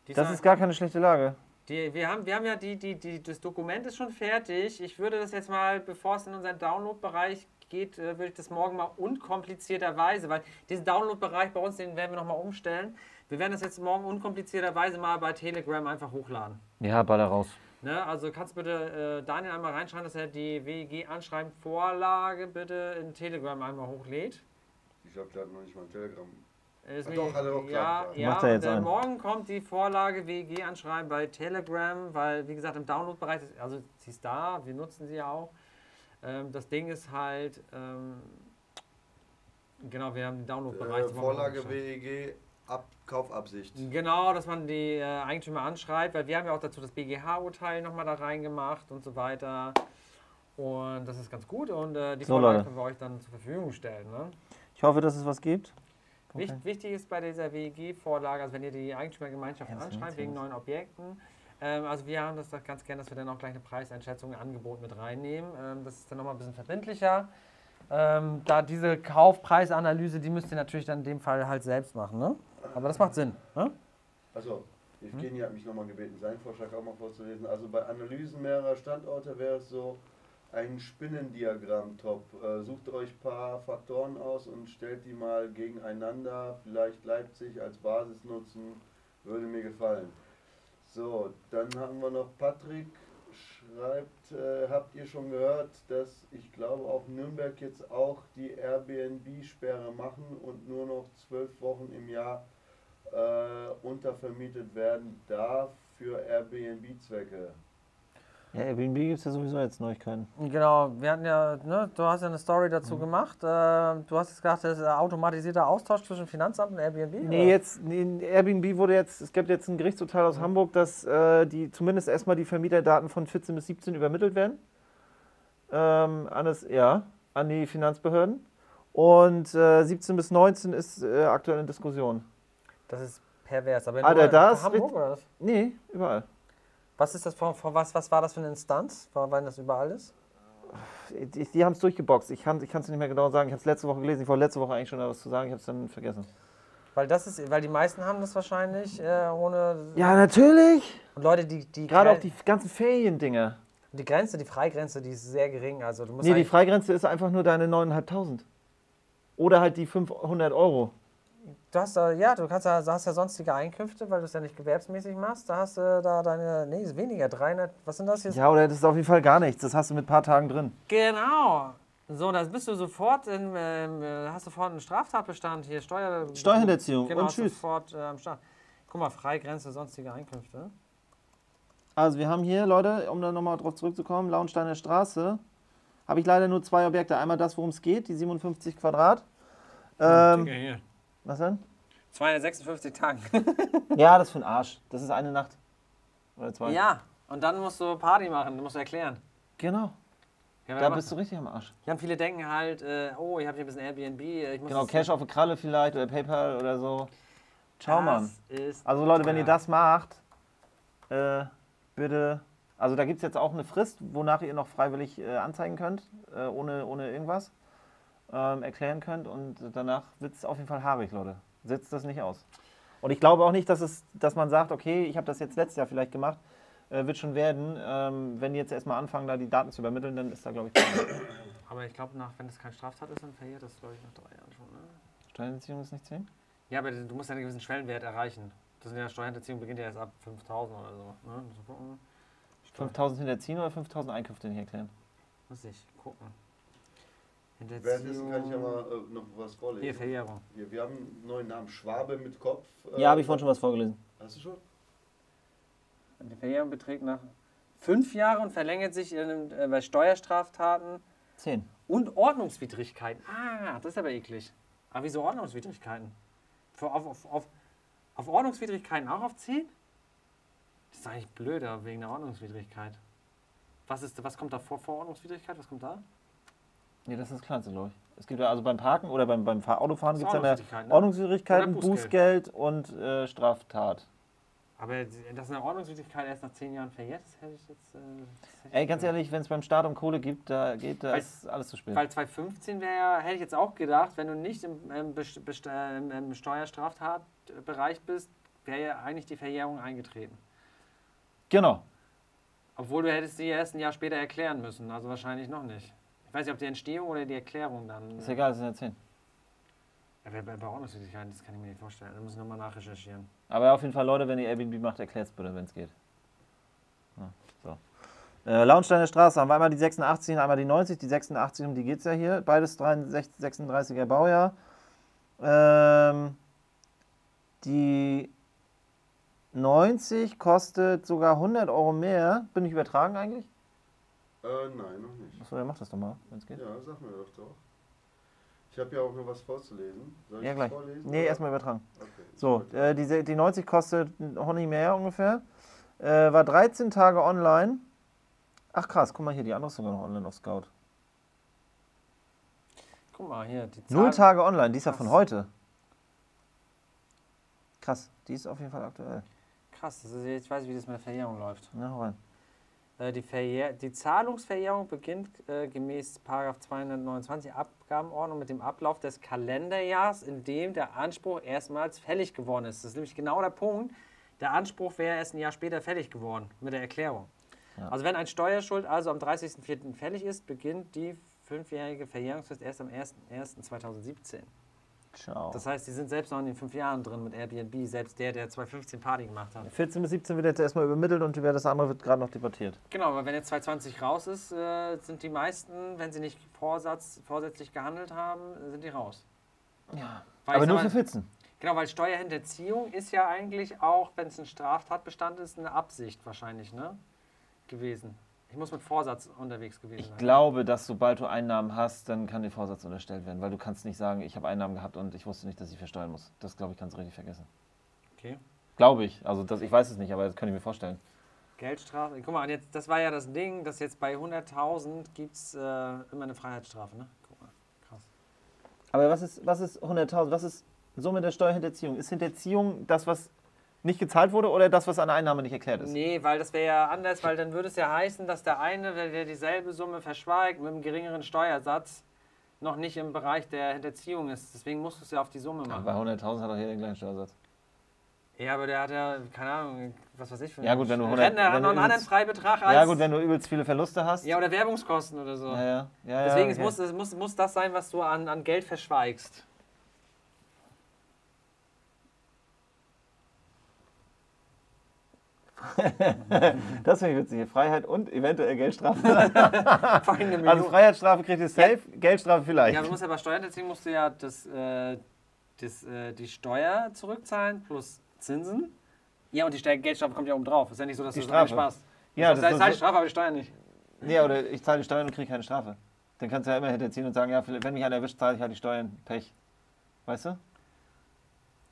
Die Das ist- ist gar keine schlechte Lage. Die, wir, haben, wir haben ja die, die, die, das Dokument ist schon fertig. Ich würde das jetzt mal, bevor es in unseren Download-Bereich geht, äh, würde ich das morgen mal unkomplizierterweise, weil diesen Download-Bereich bei uns, den werden wir nochmal umstellen. Wir werden das jetzt morgen unkomplizierterweise mal bei Telegram einfach hochladen. Ja, baller raus. Ne? Also kannst du bitte äh, Daniel einmal reinschreiben, dass er die WEG-Anschreiben-Vorlage bitte in Telegram einmal hochlädt. Ich glaube, der hat noch nicht mal ein Telegram. Ist Ach doch, hat er auch ja, ja, Macht er jetzt und, äh, morgen kommt die Vorlage WG anschreiben bei Telegram, weil wie gesagt im Download-Bereich, ist- also sie ist da, wir nutzen sie ja auch. Ähm, das Ding ist halt, ähm, Genau, wir haben den Äh, Download-Bereich. die Vorlage WEG, Ab Kaufabsicht. Genau, dass man die äh, Eigentümer anschreibt, weil wir haben ja auch dazu das BGH-Urteil nochmal da reingemacht und so weiter. Und das ist ganz gut und äh, die So, Vorlage Leute. können wir euch dann zur Verfügung stellen. Ne? Ich hoffe, dass es was gibt. Okay. Wicht, wichtig ist bei dieser WEG-Vorlage, also wenn ihr die Eigentümergemeinschaft anschreibt wegen neuen Objekten, ähm, also wir haben das doch ganz gern, dass wir dann auch gleich eine Preiseinschätzung, ein Angebot mit reinnehmen. Ähm, das ist dann nochmal ein bisschen verbindlicher. Ähm, da diese Kaufpreisanalyse, die müsst ihr natürlich dann in dem Fall halt selbst machen. Ne? Aber das macht Sinn. Ne? Also, Evgeny hat mich nochmal gebeten, seinen Vorschlag auch mal vorzulesen. Also bei Analysen mehrerer Standorte wäre es so ein Spinnendiagramm-Top. Äh, sucht euch ein paar Faktoren aus und stellt die mal gegeneinander. Vielleicht Leipzig als Basis nutzen, würde mir gefallen. So, dann haben wir noch Patrick schreibt, äh, habt ihr schon gehört, dass ich glaube auch Nürnberg jetzt auch die Airbnb-Sperre machen und nur noch zwölf Wochen im Jahr äh, untervermietet werden darf für Airbnb-Zwecke. Ja, Airbnb gibt es ja sowieso jetzt Neuigkeiten. Genau, wir hatten ja, ne, du hast ja eine Story dazu gemacht. Äh, du hast jetzt gesagt, das ist ein automatisierter Austausch zwischen Finanzamt und Airbnb? Nee, oder? jetzt, nee, in Airbnb wurde jetzt, es gibt jetzt ein Gerichtsurteil aus Hamburg, dass äh, die zumindest erstmal die Vermieterdaten von 14 bis 17 übermittelt werden. Ähm, an, das, ja, an die Finanzbehörden. Und äh, 17 bis 19 ist äh, aktuell in Diskussion. Das ist pervers. Aber Alter, nur das Hamburg wird- oder was? Nee, überall. Was ist das für, für was, was war das für eine Instanz? War, weil das überall ist? Die, die haben es durchgeboxt. Ich kann es nicht mehr genau sagen. Ich habe es letzte Woche gelesen. Ich wollte letzte Woche eigentlich schon da was zu sagen. Ich habe es dann vergessen. Weil das ist, weil die meisten haben das wahrscheinlich äh, ohne. Ja, natürlich. Und Leute, die, die, Gerade auch die ganzen Feriendinger. die Grenze, die Freigrenze, die ist sehr gering. Also du musst Nee, die Freigrenze ist einfach nur deine 9.500. Oder halt die 500 Euro. Du hast da, ja, du kannst ja, du hast ja sonstige Einkünfte, weil du es ja nicht gewerbsmäßig machst. Da hast du da deine, nee, ist weniger, 300, was sind das jetzt? Ja, oder das ist auf jeden Fall gar nichts. Das hast du mit ein paar Tagen drin. Genau. So, dann bist du sofort in, ähm, äh, hast sofort einen Straftatbestand hier, Steuer... Steuerhinterziehung genau, und tschüss. sofort äh, am Start. Guck mal, Freigrenze, sonstige Einkünfte. Also wir haben hier, Leute, um da nochmal drauf zurückzukommen, Launsteiner Straße. Habe ich leider nur zwei Objekte. Einmal das, worum es geht, die 57 Quadrat. Ähm, hier. Was denn? 256 Tage. [laughs] Ja, das ist für den Arsch. Das ist eine Nacht. Oder zwei. ja, und dann musst du Party machen, du musst erklären. Genau. Ja, Da bist du richtig am Arsch. Ja, und viele denken halt, äh, oh, ich habe hier ein bisschen Airbnb. äh, Ich muss Genau, Cash auf eine Kralle vielleicht oder PayPal oder so. Ciao, das Mann. Also Leute, wenn ihr das macht, äh, bitte. Also da gibt es jetzt auch eine Frist, wonach ihr noch freiwillig äh, anzeigen könnt, äh, ohne, ohne irgendwas ähm, erklären könnt. Und danach wird es auf jeden Fall haarig, Leute. Setzt das nicht aus. Und ich glaube auch nicht, dass, es, dass man sagt, okay, ich habe das jetzt letztes Jahr vielleicht gemacht, äh, wird schon werden. Ähm, wenn die jetzt erstmal anfangen, da die Daten zu übermitteln, dann ist da, glaube ich, Aber ich glaube, wenn es kein Straftat ist, dann verjährt das, glaube ich, nach drei Jahren schon. Ne? Steuerhinterziehung ist nicht 10. Ja, aber du musst ja einen gewissen Schwellenwert erreichen. Das sind ja Steuerhinterziehung beginnt ja erst ab 5000 oder so. Ne? Muss man gucken. Steuer- 5000 hinterziehen oder 5000 Einkünfte nicht erklären? Muss ich gucken. Währenddessen kann ich ja mal äh, noch was vorlesen. Hier, Verjährung. Hier, wir haben einen neuen Namen, Schwabe mit Kopf. äh, Ja, habe ich vorhin schon was vorgelesen. Hast du schon? Die Verjährung beträgt nach fünf Jahren und verlängert sich in, äh, bei Steuerstraftaten 10. und Ordnungswidrigkeiten. Ah, das ist aber eklig. Aber wieso Ordnungswidrigkeiten? Für, auf, auf, auf, auf Ordnungswidrigkeiten auch auf 10? Das ist eigentlich blöder wegen der Ordnungswidrigkeit. Was, ist, was kommt da vor, vor Ordnungswidrigkeit? Was kommt da? Nee, das ist das Kleinste, glaube ich. Es gibt ja also beim Parken oder beim, beim Fahr- Autofahren Das gibt es ja eine ne? Ordnungswidrigkeiten, Bußgeld und äh, Straftat. Aber dass eine Ordnungswidrigkeit erst nach 10 Jahren verjährt, das hätte ich jetzt. Äh, das hätte Ey, ganz ehrlich, wenn es beim Staat um Kohle gibt, da geht da Weil- ist alles zu spät. Weil 2015 wäre ja, hätte ich jetzt auch gedacht, wenn du nicht im, best- ähm, im Steuerstraftatbereich bist, wäre ja eigentlich die Verjährung eingetreten. Genau. Obwohl du hättest sie erst ein Jahr später erklären müssen, also wahrscheinlich noch nicht. Ich weiß nicht, ob die Entstehung oder die Erklärung dann. Ist egal, das sind ja 10. Ja, bei, bei Ordnungswidrigkeiten, das kann ich mir nicht vorstellen. Da muss ich nochmal nachrecherchieren. Aber auf jeden Fall, Leute, wenn ihr Airbnb macht, erklärt es bitte, wenn es geht. Ja, so. Äh, Launsteiner Straße haben wir einmal die 86 und einmal die 90. Die 86, um die geht es ja hier. Beides 63, 36er Baujahr. Ähm, die 90 kostet sogar 100 Euro mehr. Bin ich übertragen eigentlich? Äh, nein, noch nicht. Achso, ja, mach das doch mal, wenn es geht. Ja, sag mir doch doch. Ich habe ja auch noch was vorzulesen. Soll ich Ja, das gleich. vorlesen? Nee, oder? erstmal übertragen. Okay. So, äh, die, die 90 kostet ein Honey mehr ungefähr. Äh, war 13 Tage online. Ach krass, guck mal hier, die andere ist sogar noch online auf Scout. Guck mal hier, die Null Zahl- Tage online, die ist ja von heute. Krass, die ist auf jeden Fall aktuell. Krass, das ist, jetzt weiß ich, wie das mit der Verjährung läuft. Na, hau rein. Äh, die, Verjähr die Zahlungsverjährung beginnt äh, gemäß § 229 Abgabenordnung mit dem Ablauf des Kalenderjahres, in dem der Anspruch erstmals fällig geworden ist. Das ist nämlich genau der Punkt. Der Anspruch wäre erst ein Jahr später fällig geworden mit der Erklärung. Ja. Also wenn ein Steuerschuld also am 30.04. fällig ist, beginnt die fünfjährige Verjährungsfrist erst am 01.01.2017. Ciao. Das heißt, die sind selbst noch in den fünf Jahren drin mit Airbnb, selbst der, der 2015 Party gemacht hat. 14 bis 17 wird jetzt erstmal übermittelt und das andere wird gerade noch debattiert. Genau, aber wenn jetzt 2020 raus ist, äh, sind die meisten, wenn sie nicht Vorsatz, vorsätzlich gehandelt haben, sind die raus. Ja. Weil Aber nur für mal, 14. Genau, weil Steuerhinterziehung ist ja eigentlich auch, wenn es ein Straftatbestand ist, eine Absicht wahrscheinlich, ne? Gewesen. Ich muss mit Vorsatz unterwegs gewesen Ich sein. glaube, dass sobald du Einnahmen hast, dann kann dir Vorsatz unterstellt werden, weil du kannst nicht sagen, ich habe Einnahmen gehabt und ich wusste nicht, dass ich versteuern muss. Das glaube ich, kannst du richtig vergessen. Okay. Glaube ich. Also das, ich weiß es nicht, aber das könnte ich mir vorstellen. Geldstrafe. Guck mal, und jetzt, das war ja das Ding, dass jetzt bei 100.000 gibt es äh, immer eine Freiheitsstrafe, ne? Guck mal. Krass. Aber was ist, was ist 100.000? Was ist Summe der Steuerhinterziehung? Ist Hinterziehung das, was nicht gezahlt wurde oder das, was an der Einnahme nicht erklärt ist? Nee, weil das wäre ja anders, weil dann würde es ja heißen, dass der eine, der dieselbe Summe verschweigt, mit einem geringeren Steuersatz noch nicht im Bereich der Hinterziehung ist. Deswegen musst du es ja auf die Summe machen. Bei 100.000 hat auch jeder den gleichen Steuersatz. Ja, aber der hat ja, keine Ahnung, was weiß ich für Ja, gut, wenn du 100 Rentner hat noch einen anderen Freibetrag als. Ja gut, wenn du übelst viele Verluste hast. ja, oder Werbungskosten oder so. ja, ja, ja, Deswegen ja, es okay. muss, es muss, muss das sein, was du an, an Geld verschweigst. [laughs] Das finde ich witzig. Freiheit und eventuell Geldstrafe. [laughs] Also Freiheitsstrafe kriegt ihr safe, Geldstrafe vielleicht. Ja, du musst ja bei Steuerhinterziehung musst du ja das, äh, das, äh, die Steuer zurückzahlen plus Zinsen. Ja, und die Geldstrafe kommt ja oben drauf. Ist ja nicht so, dass Die du das Strafe. sparst. Ja, das, das halt so- Strafe, aber die Steuer nicht. Nee, oder ich zahle die Steuern und kriege keine Strafe. Dann kannst du ja immer hinterziehen und sagen, ja, wenn mich einer erwischt, zahle ich halt die Steuern. Pech. Weißt du?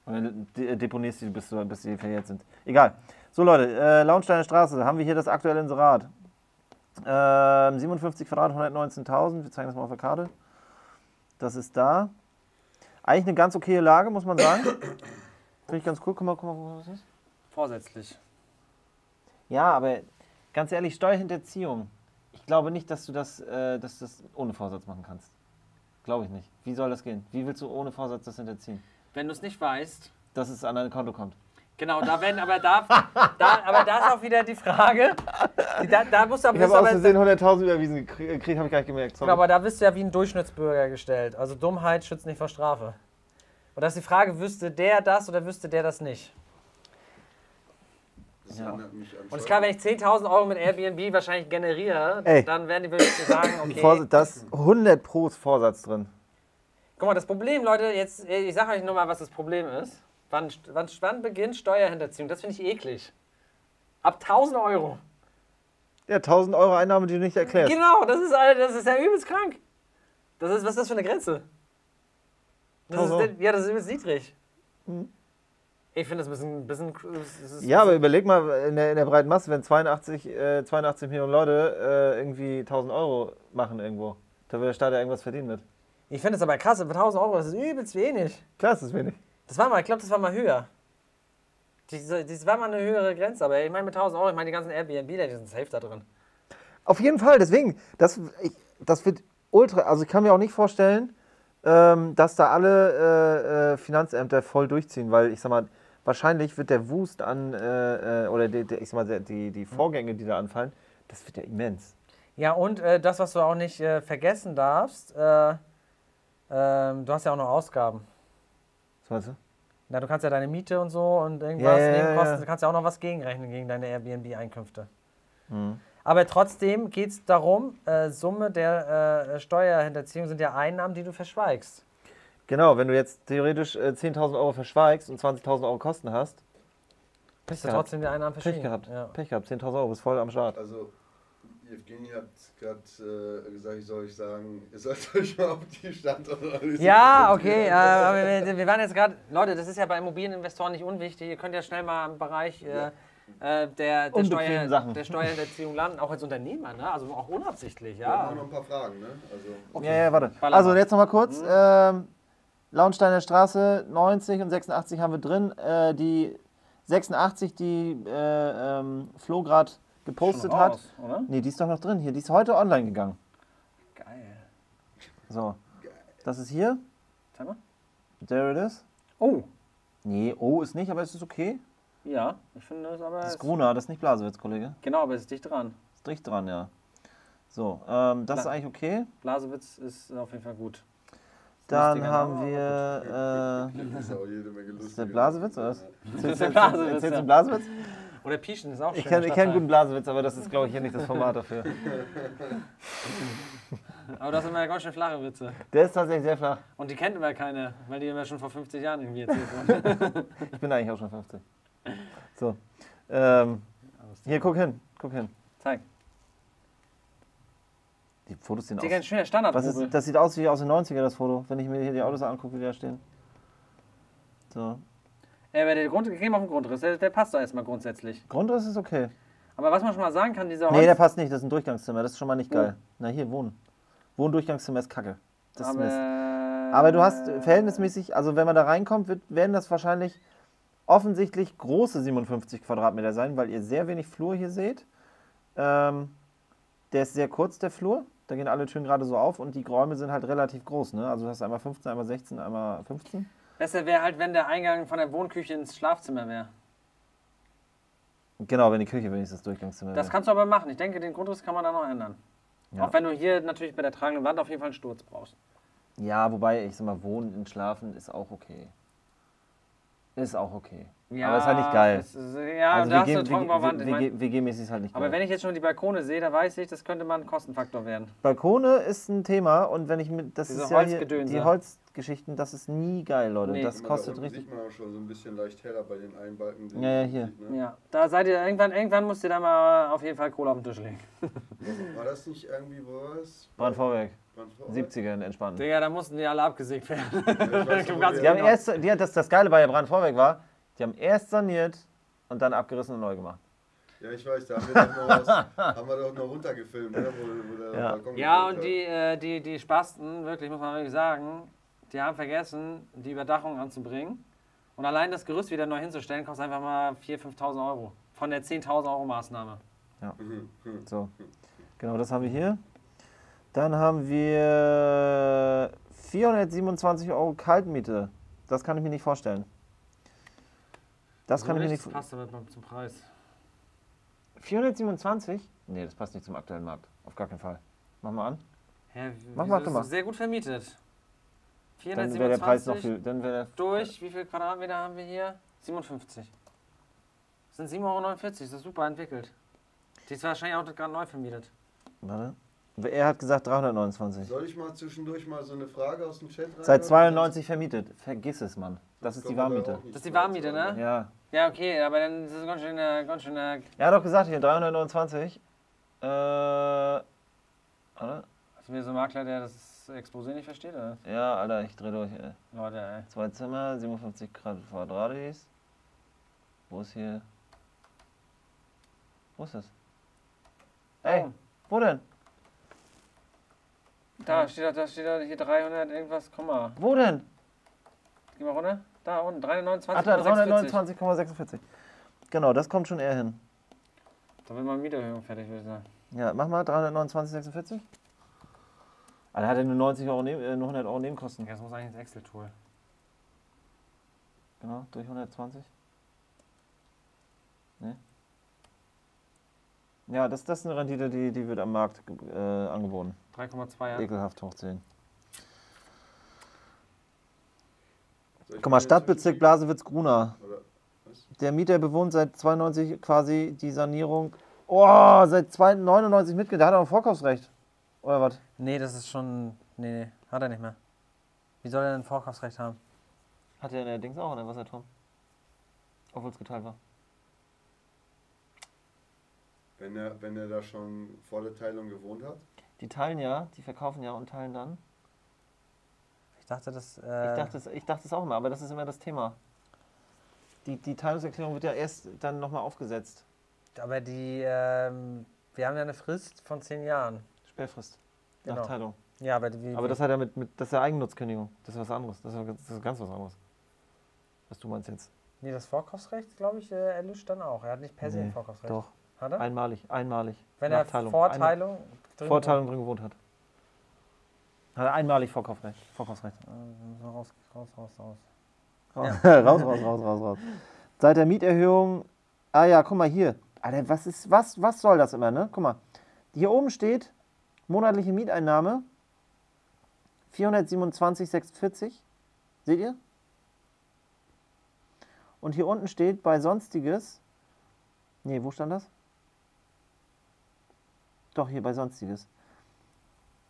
Und dann de- deponierst du bis, du, bis die verjährt sind. Egal. So Leute, äh, Launsteiner Straße, haben wir hier das aktuelle Inserat. Ähm, 57 Quadrat, 119.000. Wir zeigen das mal auf der Karte. Das ist da. Eigentlich eine ganz okaye Lage, muss man sagen. Finde ich ganz cool. Guck mal, guck mal, was das ist. Vorsätzlich. Ja, aber ganz ehrlich, Steuerhinterziehung. Ich glaube nicht, dass du das, äh, dass du das ohne Vorsatz machen kannst. Glaube ich nicht. Wie soll das gehen? Wie willst du ohne Vorsatz das hinterziehen? Wenn du es nicht weißt. Dass es an dein Konto kommt. Genau, da wenn, aber da, da, aber da ist auch wieder die Frage. Da, da musst du aber, Ich habe aus Versehen 100.000 überwiesen gekriegt, krieg, habe ich gar nicht gemerkt. Sorry. aber da bist du ja wie ein Durchschnittsbürger gestellt. Also Dummheit schützt nicht vor Strafe. Und das ist die Frage, wüsste der das oder wüsste der das nicht? Das Ja. erinnert mich an Und ist klar, wenn ich 10.000 Euro mit Airbnb wahrscheinlich generiere, Ey. dann werden die wirklich sagen, okay. Vorsatz, das ist 100 Pro ist Vorsatz drin. Guck mal, das Problem, Leute, jetzt, ich sage euch nur mal, was das Problem ist. Wann, wann, wann beginnt Steuerhinterziehung? Das finde ich eklig. Ab 1000 Euro. Ja, 1000 Euro Einnahme, die du nicht erklärst. Genau, das ist, das ist ja übelst krank. Das ist, was ist das für eine Grenze? Das 1000 ist, ja, das ist übelst niedrig. Mhm. Ich finde das ein bisschen. bisschen das ist, Ja, aber überleg mal in der, in der breiten Masse, wenn 82, äh, 82 Millionen Leute äh, irgendwie 1000 Euro machen irgendwo, da will der Staat ja irgendwas verdienen mit. Ich finde es aber krass, aber 1000 Euro, das ist übelst wenig. Klar, ist das wenig. Das war mal, ich glaube, das war mal höher. Das war mal eine höhere Grenze, aber ich meine mit 1000 Euro, ich meine die ganzen Airbnb, die sind safe da drin. Auf jeden Fall, deswegen, das, ich, das wird ultra, also ich kann mir auch nicht vorstellen, ähm, dass da alle äh, äh, Finanzämter voll durchziehen, weil ich sag mal, wahrscheinlich wird der Wust an, äh, äh, oder die, die, ich sag mal, die, die Vorgänge, die da anfallen, das wird ja immens. Ja, und äh, das, was du auch nicht äh, vergessen darfst, äh, ähm, du hast ja auch noch Ausgaben. Was? Na, du kannst ja deine Miete und so und irgendwas, Ja, ja, ja, Nebenkosten, ja. du kannst ja auch noch was gegenrechnen gegen deine Airbnb-Einkünfte. Mhm. Aber trotzdem geht es darum, äh, Summe der äh, Steuerhinterziehung sind ja Einnahmen, die du verschweigst. Genau, wenn du jetzt theoretisch äh, 10.000 Euro verschweigst und 20.000 Euro Kosten hast, Bist du gehabt. trotzdem die Einnahmen Pech verschwiegen. gehabt. Ja. Pech gehabt, 10.000 Euro, bist voll am Start. Also, Evgeny hat gerade äh, gesagt, ich soll euch sagen, ihr sollt [laughs] euch mal auf die Standorte Ja, okay, äh, aber wir, wir waren jetzt gerade, Leute, das ist ja bei Immobilieninvestoren nicht unwichtig. Ihr könnt ja schnell mal im Bereich äh, äh, der, der, Steuer, Sachen. der Steuerhinterziehung landen, auch als Unternehmer, ne? also auch unabsichtlich. Wir haben Ja. noch ein paar Fragen, ne? Also, Ja, ja, warte. Also mal. jetzt nochmal kurz. Ähm, Launsteiner Straße 90 und 86 haben wir drin. Äh, die 86, die äh, ähm, Flo gerade gepostet Schon hat. raus, oder? Nee, die ist doch noch drin. Hier, die ist heute online gegangen. Geil. So. Das ist hier. Zeig mal. There it is. Oh, Nee, oh ist nicht, aber es ist okay. ja, ich finde das aber. Das ist es- Gruna, das ist nicht Blasewitz, Kollege. Genau, aber es ist dicht dran. Ist dicht dran, ja. So, ähm, das ist Klar. eigentlich okay. Blasewitz ist auf jeden Fall gut. Dann haben Name, wir. Äh, das ist auch jede Menge lustig. ist der Blasewitz oder was? [laughs] Erzählst du- der Blasewitz, Oder Pieschen ist auch Ich schön. kenne ich kenn einen guten Blasewitz, aber das ist, glaube ich, hier nicht das Format dafür. [laughs] Aber das sind immer ganz schön flache Witze. Der ist tatsächlich sehr flach. Und die kennt immer keiner, weil die immer schon vor 50 Jahren irgendwie erzählt wurden. [laughs] Ich bin eigentlich auch schon 50. So. Ähm, hier, guck hin. Guck hin. Zeig. Die Fotos sehen Digga, ein aus. schöner Standard. Was ist, das sieht aus wie aus den 90er, das Foto. Wenn ich mir hier die Autos angucke, wie die da stehen. So. Ja, aber der Grund, gehen wir auf den Grundriss. Der, der passt doch erstmal grundsätzlich. Grundriss ist okay. Aber was man schon mal sagen kann, dieser Nee, Holz. der passt nicht. Das ist ein Durchgangszimmer. Das ist schon mal nicht Oh. geil. Na, hier, Wohnen. Wohndurchgangszimmer ist kacke. Das ist aber, Mist. Aber du hast verhältnismäßig, also wenn man da reinkommt, wird, werden das wahrscheinlich offensichtlich große 57 Quadratmeter sein, weil ihr sehr wenig Flur hier seht. Ähm, der ist sehr kurz, der Flur. Da gehen alle Türen gerade so auf und die Räume sind halt relativ groß. Ne? Also du hast einmal 15, einmal 16, einmal 15. Besser wäre halt, wenn der Eingang von der Wohnküche ins Schlafzimmer wäre. Genau, wenn die Küche wenigstens Durchgangszimmer Das wäre. kannst du aber machen. Ich denke, den Grundriss kann man da noch ändern. Ja. Auch wenn du hier natürlich bei der tragenden Wand auf jeden Fall einen Sturz brauchst. Ja, wobei, ich sag mal, Wohnen und Schlafen ist auch okay. Ist auch okay. aber ist halt nicht geil. ist- ja, also und da hast du eine mein, WG WG-mäßig ist halt nicht geil. aber wenn ich jetzt schon die Balkone sehe, da weiß ich, das könnte mal ein Kostenfaktor werden. Balkone ist ein Thema und wenn ich mit das Diese ist ja hier, die Holzgeschichten, das ist nie geil, Leute. Nee. Das da kostet unten richtig. sieht man auch schon so ein bisschen leicht heller bei den einen Balken. den Ja, ja, hier. sieht, ne? Ja, da seid ihr irgendwann, irgendwann musst ihr da mal auf jeden Fall Kohle auf den Tisch legen. War das nicht irgendwie, das? Brandvorwerk, Brandvorwerk? 70er in entspannt. Die Digga, da mussten die alle abgesägt werden. Ja, weiß [laughs] wir- haben erst, die, das, das Geile bei der Brandvorwerk war, die haben erst saniert und dann abgerissen und neu gemacht. Ja, ich weiß, da haben wir doch noch, was, [laughs] haben wir doch noch runtergefilmt, ne? wo, wo der Ja. Balkon Ja, und die, äh, die, die Spasten, wirklich, muss man wirklich sagen, die haben vergessen, die Überdachung anzubringen. Und allein das Gerüst wieder neu hinzustellen, kostet einfach mal 4.000, 5.000 Euro. Von der 10.000 Euro Maßnahme. hat. Mhm, mhm. So, genau, das haben wir hier. Dann haben wir 427 Euro Kaltmiete. Das kann ich mir nicht vorstellen. Das kann ich mir nicht Das passt aber zum Preis. 427? Nee, das passt nicht zum aktuellen Markt. Auf gar keinen Fall. Mach mal an. Hä, Mach mal, ist das Sehr gut vermietet. Dann wäre der Preis noch 427 viel. Dann der durch, wie viel Quadratmeter haben wir hier? 57. Das sind 7,49 Euro, das ist super entwickelt. Die ist wahrscheinlich auch gerade neu vermietet. Warte. Er hat gesagt 329. Soll ich mal zwischendurch mal so eine Frage aus dem Chat rein? Seit 92 vermietet. Vergiss es, Mann. Das ist die Warmmiete. Das ist die Warmmiete, ne? Ja. Ja, okay, aber dann ist es ganz schön, äh, ganz schön äh, Er hat doch gesagt hier 329. Äh. Warte. Hast du mir so einen Makler, der das Exposé nicht versteht, oder? Ja, Alter, ich dreh durch. Ey. Leute, ey. Zwei Zimmer, 57 Grad Quadratis. Wo ist hier. Wo ist das? Ey, Oh, wo denn? da steht doch, da steht doch hier 300 irgendwas, Komma. Wo denn? Geh mal runter. Da unten, 329, Ach, da 329,46. Genau, das kommt schon eher hin. Da wird mal Mieterhöhung fertig, würde ich sagen. Ja, mach mal 329,46. Alter, hat er nur 90 Euro, neben, äh, nur 100 Euro Nebenkosten. Das muss eigentlich ins Excel-Tool. Genau, durch 120. Ne? Ja, das, das ist eine Rendite, die, die wird am Markt äh, angeboten. 3,2, ja. Ekelhaft hoch 10. Soll ich Guck mal, Stadtbezirk Blasewitz-Gruna. Der Mieter bewohnt seit 92 quasi die Sanierung. Oh, seit 99 mitgedacht. Da hat er ein Vorkaufsrecht. Oder was? Nee, das ist schon. Nee, nee, hat er nicht mehr. Wie soll er denn Vorkaufsrecht haben? Hat er allerdings auch einen Wasserturm. Obwohl es geteilt war. Wenn er, wenn er da schon vor der Teilung gewohnt hat? Die teilen ja, die verkaufen ja und teilen dann. Ich dachte, das. Ich Äh, dachte, es, ich dachte es auch immer, aber das ist immer das Thema. Die, die Teilungserklärung wird ja erst dann nochmal aufgesetzt. aber die. Ähm, wir haben ja eine Frist von zehn Jahren. Sperrfrist. Genau. Nach Teilung. Ja, aber wie. Aber das hat ja mit, mit das ist ja Eigennutzkündigung. Das ist was anderes. Das ist, ja- das ist ganz was anderes. Was du meinst jetzt? Nee, das Vorkaufsrecht, glaube ich, äh, erlischt dann auch. Er hat nicht per se ein Nee, Vorkaufsrecht. Doch. Hat er? Einmalig, einmalig. Wenn er Teilung. Vorteilung. Einmal- drin Vorteilung drin gewohnt hat. Hat er einmalig Vorkaufsrecht. Vorkaufsrecht. Äh, Raus, raus, raus, raus. [laughs] raus, raus, raus, raus, raus. Seit der Mieterhöhung. Ah ja, guck mal hier. Alter, was ist, was, was soll das immer, ne? Guck mal. Hier oben steht monatliche Mieteinnahme 427,46. Seht ihr? Und hier unten steht bei Sonstiges. Nee, wo stand das? Doch, hier bei Sonstiges.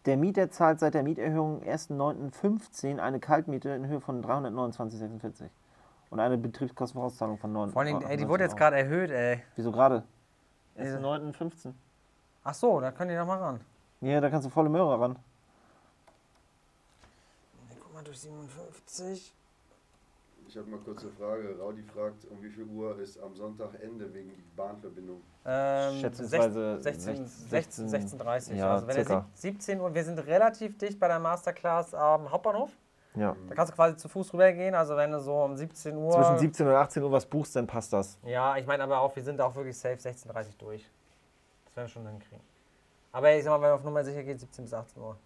Der Mieter zahlt seit der Mieterhöhung 1.9.15 eine Kaltmiete in Höhe von 329,46 und eine Betriebskostenvorauszahlung von 9. Vor allem, ey, die wurde jetzt gerade erhöht, ey. Wieso gerade? Äh, 1.9.15. Ach so, da können die noch mal ran. Ja, da kannst du volle Möhre ran. Guck mal, durch 57. Ich habe mal kurz eine Frage. Raudi fragt, um wie viel Uhr ist am Sonntag Ende wegen die Bahnverbindung? Ähm, Schätzungsweise 16, 16, 16, 16.30 ja, also wenn er circa. sieb- 17 Uhr, wir sind relativ dicht bei der Masterclass am Hauptbahnhof. Ja. Da kannst du quasi zu Fuß rübergehen. Also wenn du so um 17 Uhr. Zwischen 17 und 18 Uhr was buchst, dann passt das. Ja, ich meine aber auch, wir sind da auch wirklich safe 16.30 durch. Das werden wir schon hinkriegen. Aber ich sag mal, wenn man auf Nummer sicher geht, 17 bis 18 Uhr.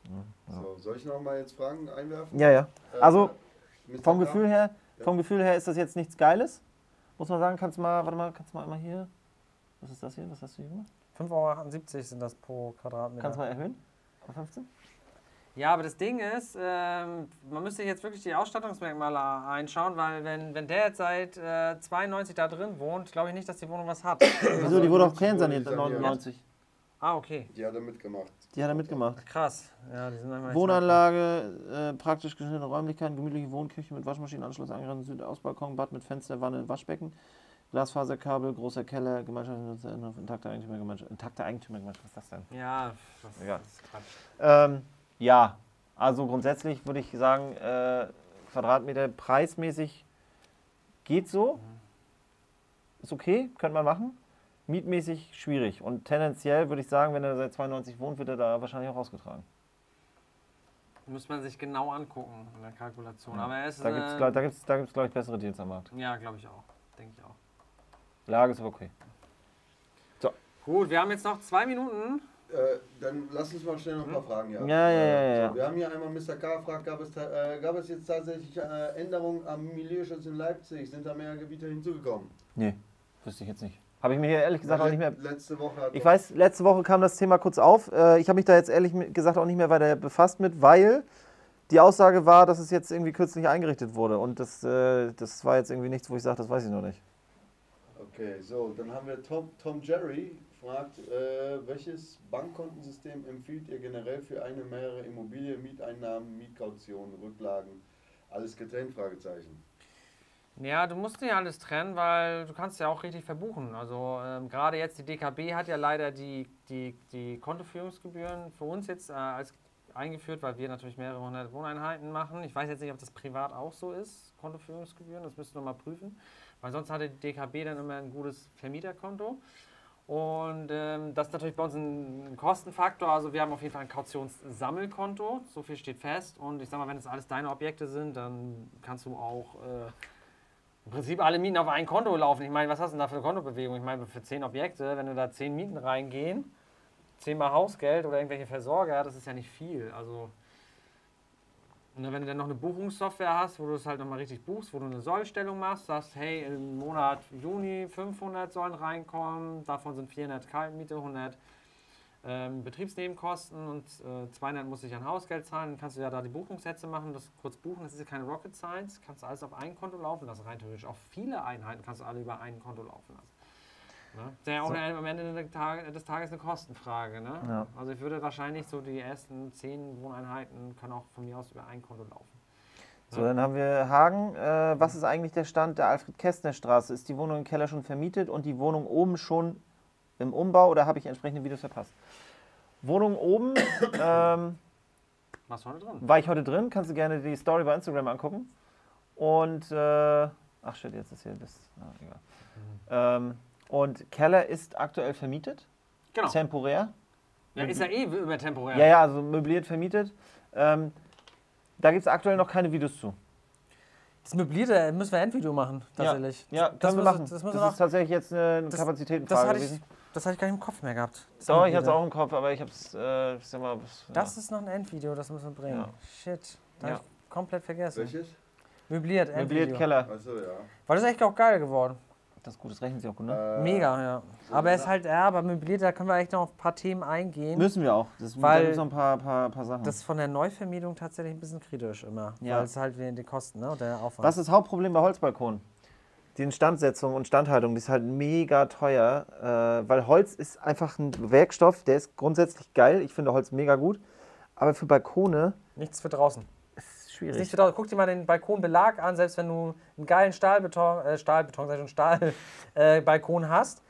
So, soll ich noch mal jetzt Fragen einwerfen? Ja, ja. Äh, Also, Mr. Vom? Gefühl her, vom Gefühl her ist das jetzt nichts Geiles. Muss man sagen, kannst du mal, warte mal, kannst du mal einmal hier. Was ist das hier? Was hast du hier gemacht? 5,78 Euro sind das pro Quadratmeter. Kannst du mal erhöhen? Auf 15? Ja, aber das Ding ist, ähm, man müsste jetzt wirklich die Ausstattungsmerkmale einschauen, weil wenn, wenn der jetzt seit äh, 92 da drin wohnt, glaube ich nicht, dass die Wohnung was hat. Wieso? Die wurde auch kernsaniert, wurde saniert. 99. ah, okay. Die hat er mitgemacht. Die hat er mitgemacht. Krass. Ja, die sind Wohnanlage, äh, praktisch geschnittene Räumlichkeiten, gemütliche Wohnküche mit Waschmaschinenanschluss, angegrenzten Südausbalkon, Bad mit Fenster, Wanne, Waschbecken, Glasfaserkabel, großer Keller, Gemeinschaft, intakte Eigentümergemeinschaft. Intakte Eigentümergemeinschaft, was ist das denn? Ja, das Egal. ist Quatsch. Ähm, ja, also grundsätzlich würde ich sagen, äh, Quadratmeter preismäßig geht so. Ist okay, könnte man machen. Mietmäßig schwierig. Und tendenziell würde ich sagen, wenn er seit 92 wohnt, wird er da wahrscheinlich auch rausgetragen. Muss man sich genau angucken in der Kalkulation. Ja. Aber er ist. Da gibt es, äh, da gibt's, da gibt's, glaube ich, bessere Deals am Markt. ja, glaube ich auch. Denke ich auch. Lage ist aber okay. Gut, wir haben jetzt noch zwei Minuten. Äh, dann lass uns mal schnell noch ein paar Fragen hier. Hm? Ja, ja, ja, Äh, ja, So, wir haben hier einmal Mr. K. fragt, gab es, äh, gab es jetzt tatsächlich äh, Änderungen am Milieuschutz in Leipzig? Sind da mehr Gebiete hinzugekommen? Nee, wüsste ich jetzt nicht. Habe ich mir ehrlich gesagt auch nicht mehr. Letzte Woche hat Ich weiß, letzte Woche kam das Thema kurz auf. Äh, Ich habe mich da jetzt ehrlich gesagt auch nicht mehr weiter befasst mit, weil die Aussage war, dass es jetzt irgendwie kürzlich eingerichtet wurde. Und das, äh, das war jetzt irgendwie nichts, wo ich sage, das weiß ich noch nicht. Okay, so, dann haben wir Tom, Tom Jerry fragt, äh, welches Bankkontensystem empfiehlt ihr generell für eine mehrere Immobilie, Mieteinnahmen, Mietkautionen, Rücklagen, alles getrennt? Fragezeichen. Ja, du musst nicht alles trennen, weil du kannst ja auch richtig verbuchen. Also ähm, gerade jetzt die DKB hat ja leider die, die, die Kontoführungsgebühren für uns jetzt äh, als eingeführt, weil wir natürlich mehrere hundert Wohneinheiten machen. Ich weiß jetzt nicht, ob das privat auch so ist, Kontoführungsgebühren, das müssen wir mal prüfen. Weil sonst hatte die DKB dann immer ein gutes Vermieterkonto. Und ähm, das ist natürlich bei uns ein Kostenfaktor. Also wir haben auf jeden Fall ein Kautionssammelkonto, so viel steht fest. Und ich sag mal, wenn das alles deine Objekte sind, dann kannst du auch äh, im Prinzip alle Mieten auf ein Konto laufen. Ich meine, was hast du denn da für eine Kontobewegung? Ich meine, für zehn Objekte, wenn du da zehn Mieten reingehen, zehnmal Hausgeld oder irgendwelche Versorger, das ist ja nicht viel. Also, ne, wenn du dann noch eine Buchungssoftware hast, wo du es halt nochmal richtig buchst, wo du eine Sollstellung machst, sagst, hey, im Monat Juni 500 sollen reinkommen, davon sind 400 Kaltmiete, 100 ähm, Betriebsnebenkosten und äh, 200 muss ich an Hausgeld zahlen, dann kannst du ja da die Buchungssätze machen, das kurz buchen, das ist ja keine Rocket Science, kannst du alles auf ein Konto laufen lassen, rein theoretisch. Auch viele Einheiten kannst du alle über ein Konto laufen lassen. Ne? Das ist ja auch So. eine- am Ende des Tages, des Tages eine Kostenfrage. Ne? Ja. Also ich würde wahrscheinlich so die ersten zehn Wohneinheiten können auch von mir aus über ein Konto laufen. So, dann haben wir Hagen. Äh, was ist eigentlich der Stand der Alfred-Kästner-Straße? Ist die Wohnung im Keller schon vermietet und die Wohnung oben schon im Umbau oder habe ich entsprechende Videos verpasst? Wohnung oben, [coughs] ähm, Machst du heute drin? war ich heute drin, kannst du gerne die Story bei Instagram angucken. Und, äh, ach shit, jetzt ist hier das, ah, egal. Ähm, und Keller ist aktuell vermietet, Genau. temporär. Ja, ist ja eh über temporär. Ja, ja, also möbliert vermietet. Ähm, da gibt es aktuell noch keine Videos zu. Das möblierte müssen wir ein Endvideo machen, tatsächlich. Ja, das können wir muss- machen. Das, Das, ist tatsächlich jetzt eine Kapazitätenfrage das, hatte ich, gewesen. Das hatte ich gar nicht im Kopf mehr gehabt. Das Doch, ich hatte es auch im Kopf, aber ich habe es, äh, ich sag mal, das- Das ja. ist noch ein Endvideo, das müssen wir bringen. Ja. Shit, da Ja. hab ich komplett vergessen. Welches? Möbliert, Endvideo. möbliert Keller. Achso, ja. War das echt auch geil geworden. Das ist gut, das rechnen sie auch gut, ne? Äh, Mega, ja. so aber es ist halt, ja, aber möbliert, da können wir echt noch auf ein paar Themen eingehen. Müssen wir auch. Das Weil- da noch ein paar, paar, paar Sachen. Das ist von der Neuvermietung tatsächlich ein bisschen kritisch immer. Ja. Weil es halt wegen den Kosten, ne? Und der Aufwand. Was ist das Hauptproblem bei Holzbalkonen? Die Instandsetzung und Standhaltung, die ist halt mega teuer, äh, weil Holz ist einfach ein Werkstoff, der ist grundsätzlich geil. Ich finde Holz mega gut. Aber für Balkone Nichts für draußen. ist schwierig. Nichts für draußen. Guck dir mal den Balkonbelag an, selbst wenn du einen geilen Stahlbeton, äh, Stahlbeton, sag ich schon, Stahlbalkon [laughs] äh, hast.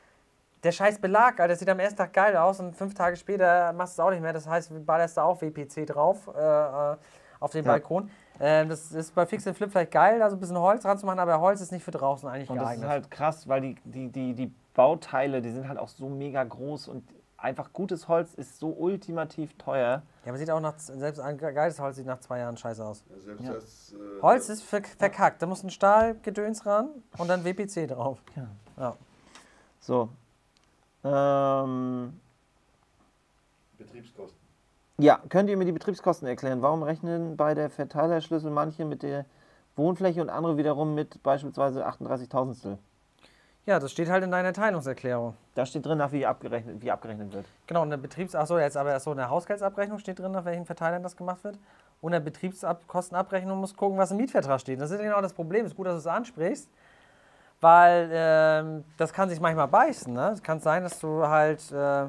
Der scheiß Belag, Alter, der sieht am ersten Tag geil aus und fünf Tage später machst du es auch nicht mehr. Das heißt, du ballerst da auch WPC drauf äh, äh, auf den Ja. Balkon. Ähm, das ist bei Fix and Flip vielleicht geil, da so ein bisschen Holz ranzumachen, aber Holz ist nicht für draußen eigentlich Und das geeignet. ist halt krass, weil die, die, die, die Bauteile, die sind halt auch so mega groß und einfach gutes Holz ist so ultimativ teuer. ja, aber sieht auch nach, selbst ein geiles Holz sieht nach zwei Jahren scheiße aus. Ja, selbst Ja. das. Äh, Holz ist ver verkackt, da muss ein Stahlgedöns ran und dann WPC drauf. Ja. Ja. So. Ähm, Betriebskosten. Ja, könnt ihr mir die Betriebskosten erklären? Warum rechnen bei der Verteilerschlüssel manche mit der Wohnfläche und andere wiederum mit beispielsweise 38.000stel? ja, das steht halt in deiner Teilungserklärung. Da steht drin, nach wie abgerechnet, wie abgerechnet wird. Genau, und eine Betriebs... Achso, jetzt aber so eine Haushaltsabrechnung steht drin, nach welchen Verteilern das gemacht wird. Und eine Betriebskostenabrechnung muss gucken, was im Mietvertrag steht. Das ist genau das Problem. ist gut, dass du es ansprichst, weil ähm, das kann sich manchmal beißen. Ne? Es kann sein, dass du halt äh,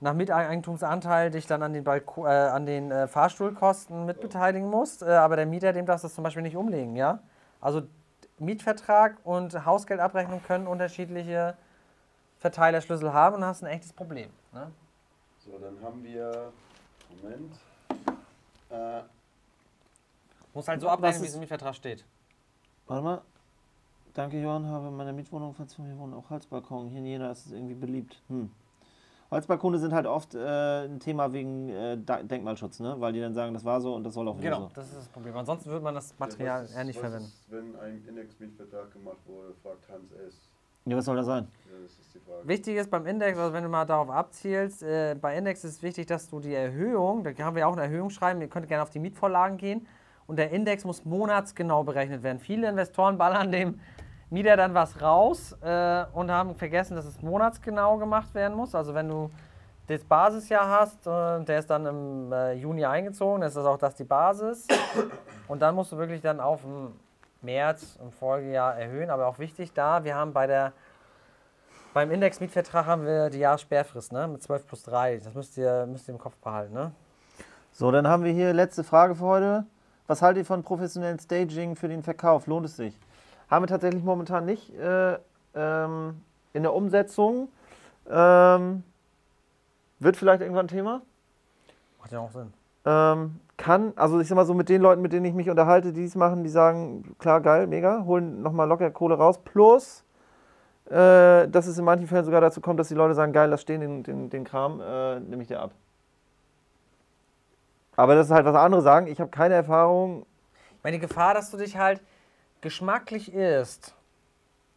nach Miteigentumsanteil dich dann an den, Balko äh, an den äh, Fahrstuhlkosten mitbeteiligen musst, äh, aber der Mieter, dem darfst du das zum Beispiel nicht umlegen. Ja? Also Mietvertrag und Hausgeldabrechnung können unterschiedliche Verteilerschlüssel haben und hast ein echtes Problem. Ne? So, dann haben wir. Moment. Äh, Muss halt so abrechnen, wie es im Mietvertrag steht. Warte mal. Danke, Johann. Habe in meiner Mietwohnung von zwei wohnen auch Holzbalkon. Hier in Jena ist es irgendwie beliebt. Hm. Holzbalkone sind halt oft äh, ein Thema wegen äh, Denkmalschutz, ne? Weil die dann sagen, das war so und das soll auch wieder Genau, so. das ist das Problem. Ansonsten würde man das Material ja, was ist- eher nicht was verwenden. Ist, wenn ein Index-Mietvertrag gemacht wurde, fragt Hans S. Ja, was soll das sein? Ja, das ist die Frage. Wichtig ist beim Index, also wenn du mal darauf abzielst, äh, bei Index ist es wichtig, dass du die Erhöhung, da haben wir ja auch eine Erhöhung schreiben, ihr könnt gerne auf die Mietvorlagen gehen und der Index muss monatsgenau berechnet werden. Viele Investoren ballern dem Mieter dann was raus äh, und haben vergessen, dass es monatsgenau gemacht werden muss. Also wenn du das Basisjahr hast, äh, der ist dann im äh, Juni eingezogen, ist das auch das die Basis. [coughs] Und dann musst du wirklich dann auf dem März im Folgejahr erhöhen. Aber auch wichtig da, wir haben bei der beim Index-Mietvertrag haben wir die Jahressperrfrist, ne? Mit 12 plus 3. Das müsst ihr, müsst ihr im Kopf behalten, ne? So, dann haben wir hier letzte Frage für heute. Was haltet ihr von professionellen Staging für den Verkauf? Lohnt es sich? Haben wir tatsächlich momentan nicht äh, ähm, in der Umsetzung. Ähm, wird vielleicht irgendwann ein Thema. Macht ja auch Sinn. Ähm, kann, also ich sag mal so mit den Leuten, mit denen ich mich unterhalte, die es machen, die sagen, klar, geil, mega, holen nochmal locker Kohle raus. Plus, äh, dass es in manchen Fällen sogar dazu kommt, dass die Leute sagen, geil, lass stehen den, den, den Kram, äh, nehme ich dir ab. Aber das ist halt was andere sagen. Ich habe keine Erfahrung. Ich meine, die Gefahr, dass du dich halt geschmacklich irrst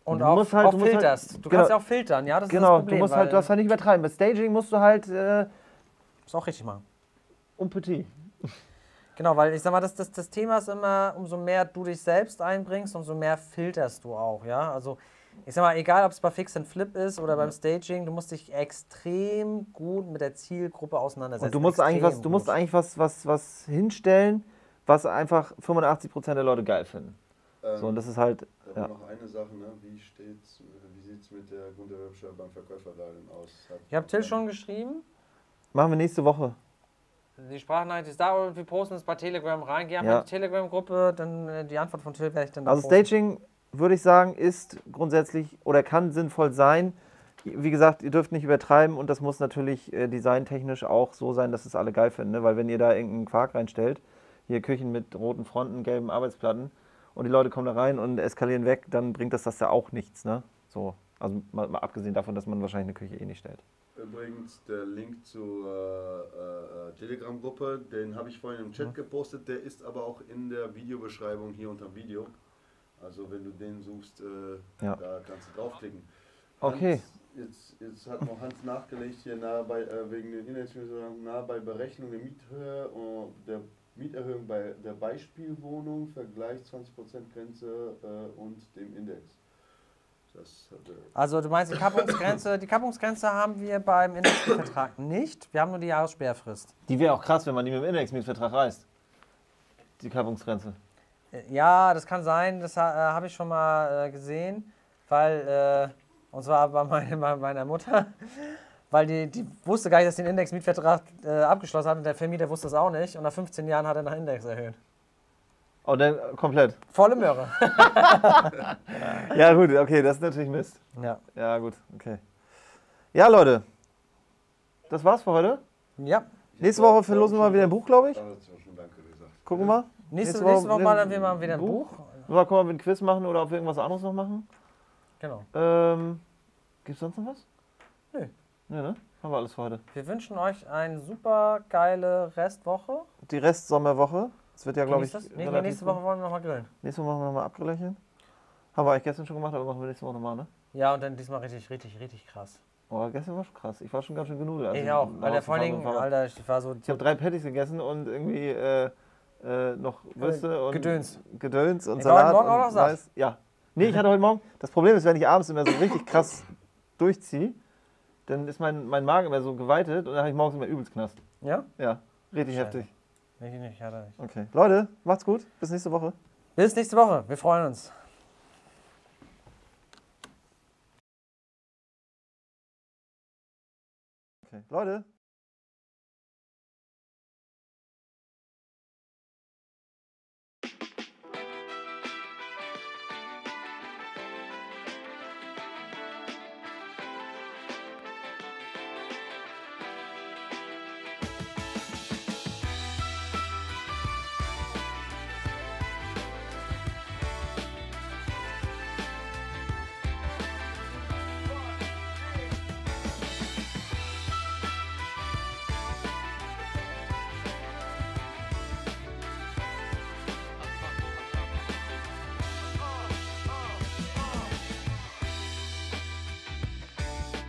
und Du auch, halt- auch du musst halt- filterst. du genau. kannst ja auch filtern, ja? Das ist das genau, Problem. du musst halt, du darfst halt nicht übertreiben. Bei Staging musst du halt äh, musst auch richtig machen. um petit. Genau, weil ich sag mal, das, das, das Thema ist immer, umso mehr du dich selbst einbringst, umso mehr filterst du auch, ja. Also ich sag mal, egal ob es bei Fix and Flip ist oder beim Staging, du musst dich extrem gut mit der Zielgruppe auseinandersetzen. Und du musst eigentlich was, Extrem du musst gut. eigentlich was, was, was hinstellen, was einfach 85% der Leute geil finden. Ähm, So, und das ist halt, ja. noch eine Sache, ne? wie, steht's, wie sieht es mit der Grunderwerbsteuer beim Verkäuferdarlehen aus? Hat- Ich habe Till schon geschrieben. machen wir nächste Woche. Die Sprachnachricht ist da und wir posten es bei Telegram rein. Geh einfach Ja. in die Telegram-Gruppe, dann äh, die Antwort von Till werde ich dann da Also posten. Staging, würde ich sagen, ist grundsätzlich oder kann sinnvoll sein. wie gesagt, ihr dürft nicht übertreiben und das muss natürlich äh, designtechnisch auch so sein, dass es alle geil finden. Ne? Weil wenn ihr da irgendeinen Quark reinstellt, hier Küchen mit roten Fronten, gelben Arbeitsplatten und die Leute kommen da rein und eskalieren weg, dann bringt das das ja auch nichts. Ne? So. Also mal, mal abgesehen davon, dass man wahrscheinlich eine Küche eh nicht stellt. Übrigens, der Link zur äh, äh, Telegram-Gruppe, den habe ich vorhin im Chat gepostet, der ist aber auch in der Videobeschreibung hier unter dem Video. Also wenn du den suchst, äh, Ja. da kannst du draufklicken. Okay. Hans, jetzt, jetzt hat noch Hans nachgelegt hier nahe bei, äh, wegen den Inhaltsmitteln, nahe bei Berechnung der Miethöhe und der Mieterhöhung bei der Beispielwohnung, Vergleich 20% Grenze äh, und dem Index. Das hatte Also du meinst die Kappungsgrenze, die Kappungsgrenze haben wir beim Indexvertrag nicht. Wir haben nur die Jahressperrfrist. Die wäre auch krass, wenn man die mit dem Indexmietvertrag reißt. Die Kappungsgrenze. Äh, Ja, das kann sein, das äh, habe ich schon mal äh, gesehen, weil, äh, und zwar bei, meine, bei meiner Mutter, weil die, die wusste gar nicht, dass sie den Index-Mietvertrag äh, abgeschlossen hat und der Vermieter wusste es auch nicht und nach 15 Jahren hat er nach Index erhöht. Oh, dann äh, komplett. Volle Möhre. [laughs] Ja, gut, okay, das ist natürlich Mist. Ja. Ja, gut, okay. Ja, Leute. Das war's für heute. Ja. Nächste Woche verlosen wir mal wieder ein Buch, glaube ich. Da hast du schon Danke gesagt. Gucken wir mal. Nächste, Nächste nächste Woche Woche mal dann wir mal wieder ein Buch? Buch. Mal gucken, ob wir ein Quiz machen oder ob wir irgendwas anderes noch machen. Genau. Ähm, gibt's sonst noch was? Nö, ne? Haben wir alles für heute. Wir wünschen euch eine super geile Restwoche. Die Restsommerwoche. Das wird ja, glaube ich? Nee, relativ nächste. Woche wollen wir nochmal grillen. Nächste Woche machen wir nochmal Abgrillchen. Haben wir eigentlich gestern schon gemacht, aber machen wir nächste Woche nochmal, ne? Ja, und dann diesmal richtig, richtig, richtig krass. Oh, gestern war schon krass. Ich war schon ganz schön genudelt. als ich auch. Alter, vor allen. Alter, ich war so. Ich habe drei Patties gegessen und irgendwie äh, äh, noch Würste und Gedöns. Gedöns und Ich war heute Salat. Morgen auch noch. Reis. Ja. Nee, ich hatte heute Morgen. Das Problem ist, wenn ich abends immer so richtig krass [coughs] durchziehe, dann ist mein, mein Magen immer so geweitet und dann habe ich morgens immer übelst Knast. Ja? Ja, richtig Scheiße. heftig. Nee, nicht, hat er nicht. Okay. Leute, macht's gut. Bis nächste Woche. Bis nächste Woche. Wir freuen uns. Okay. Leute,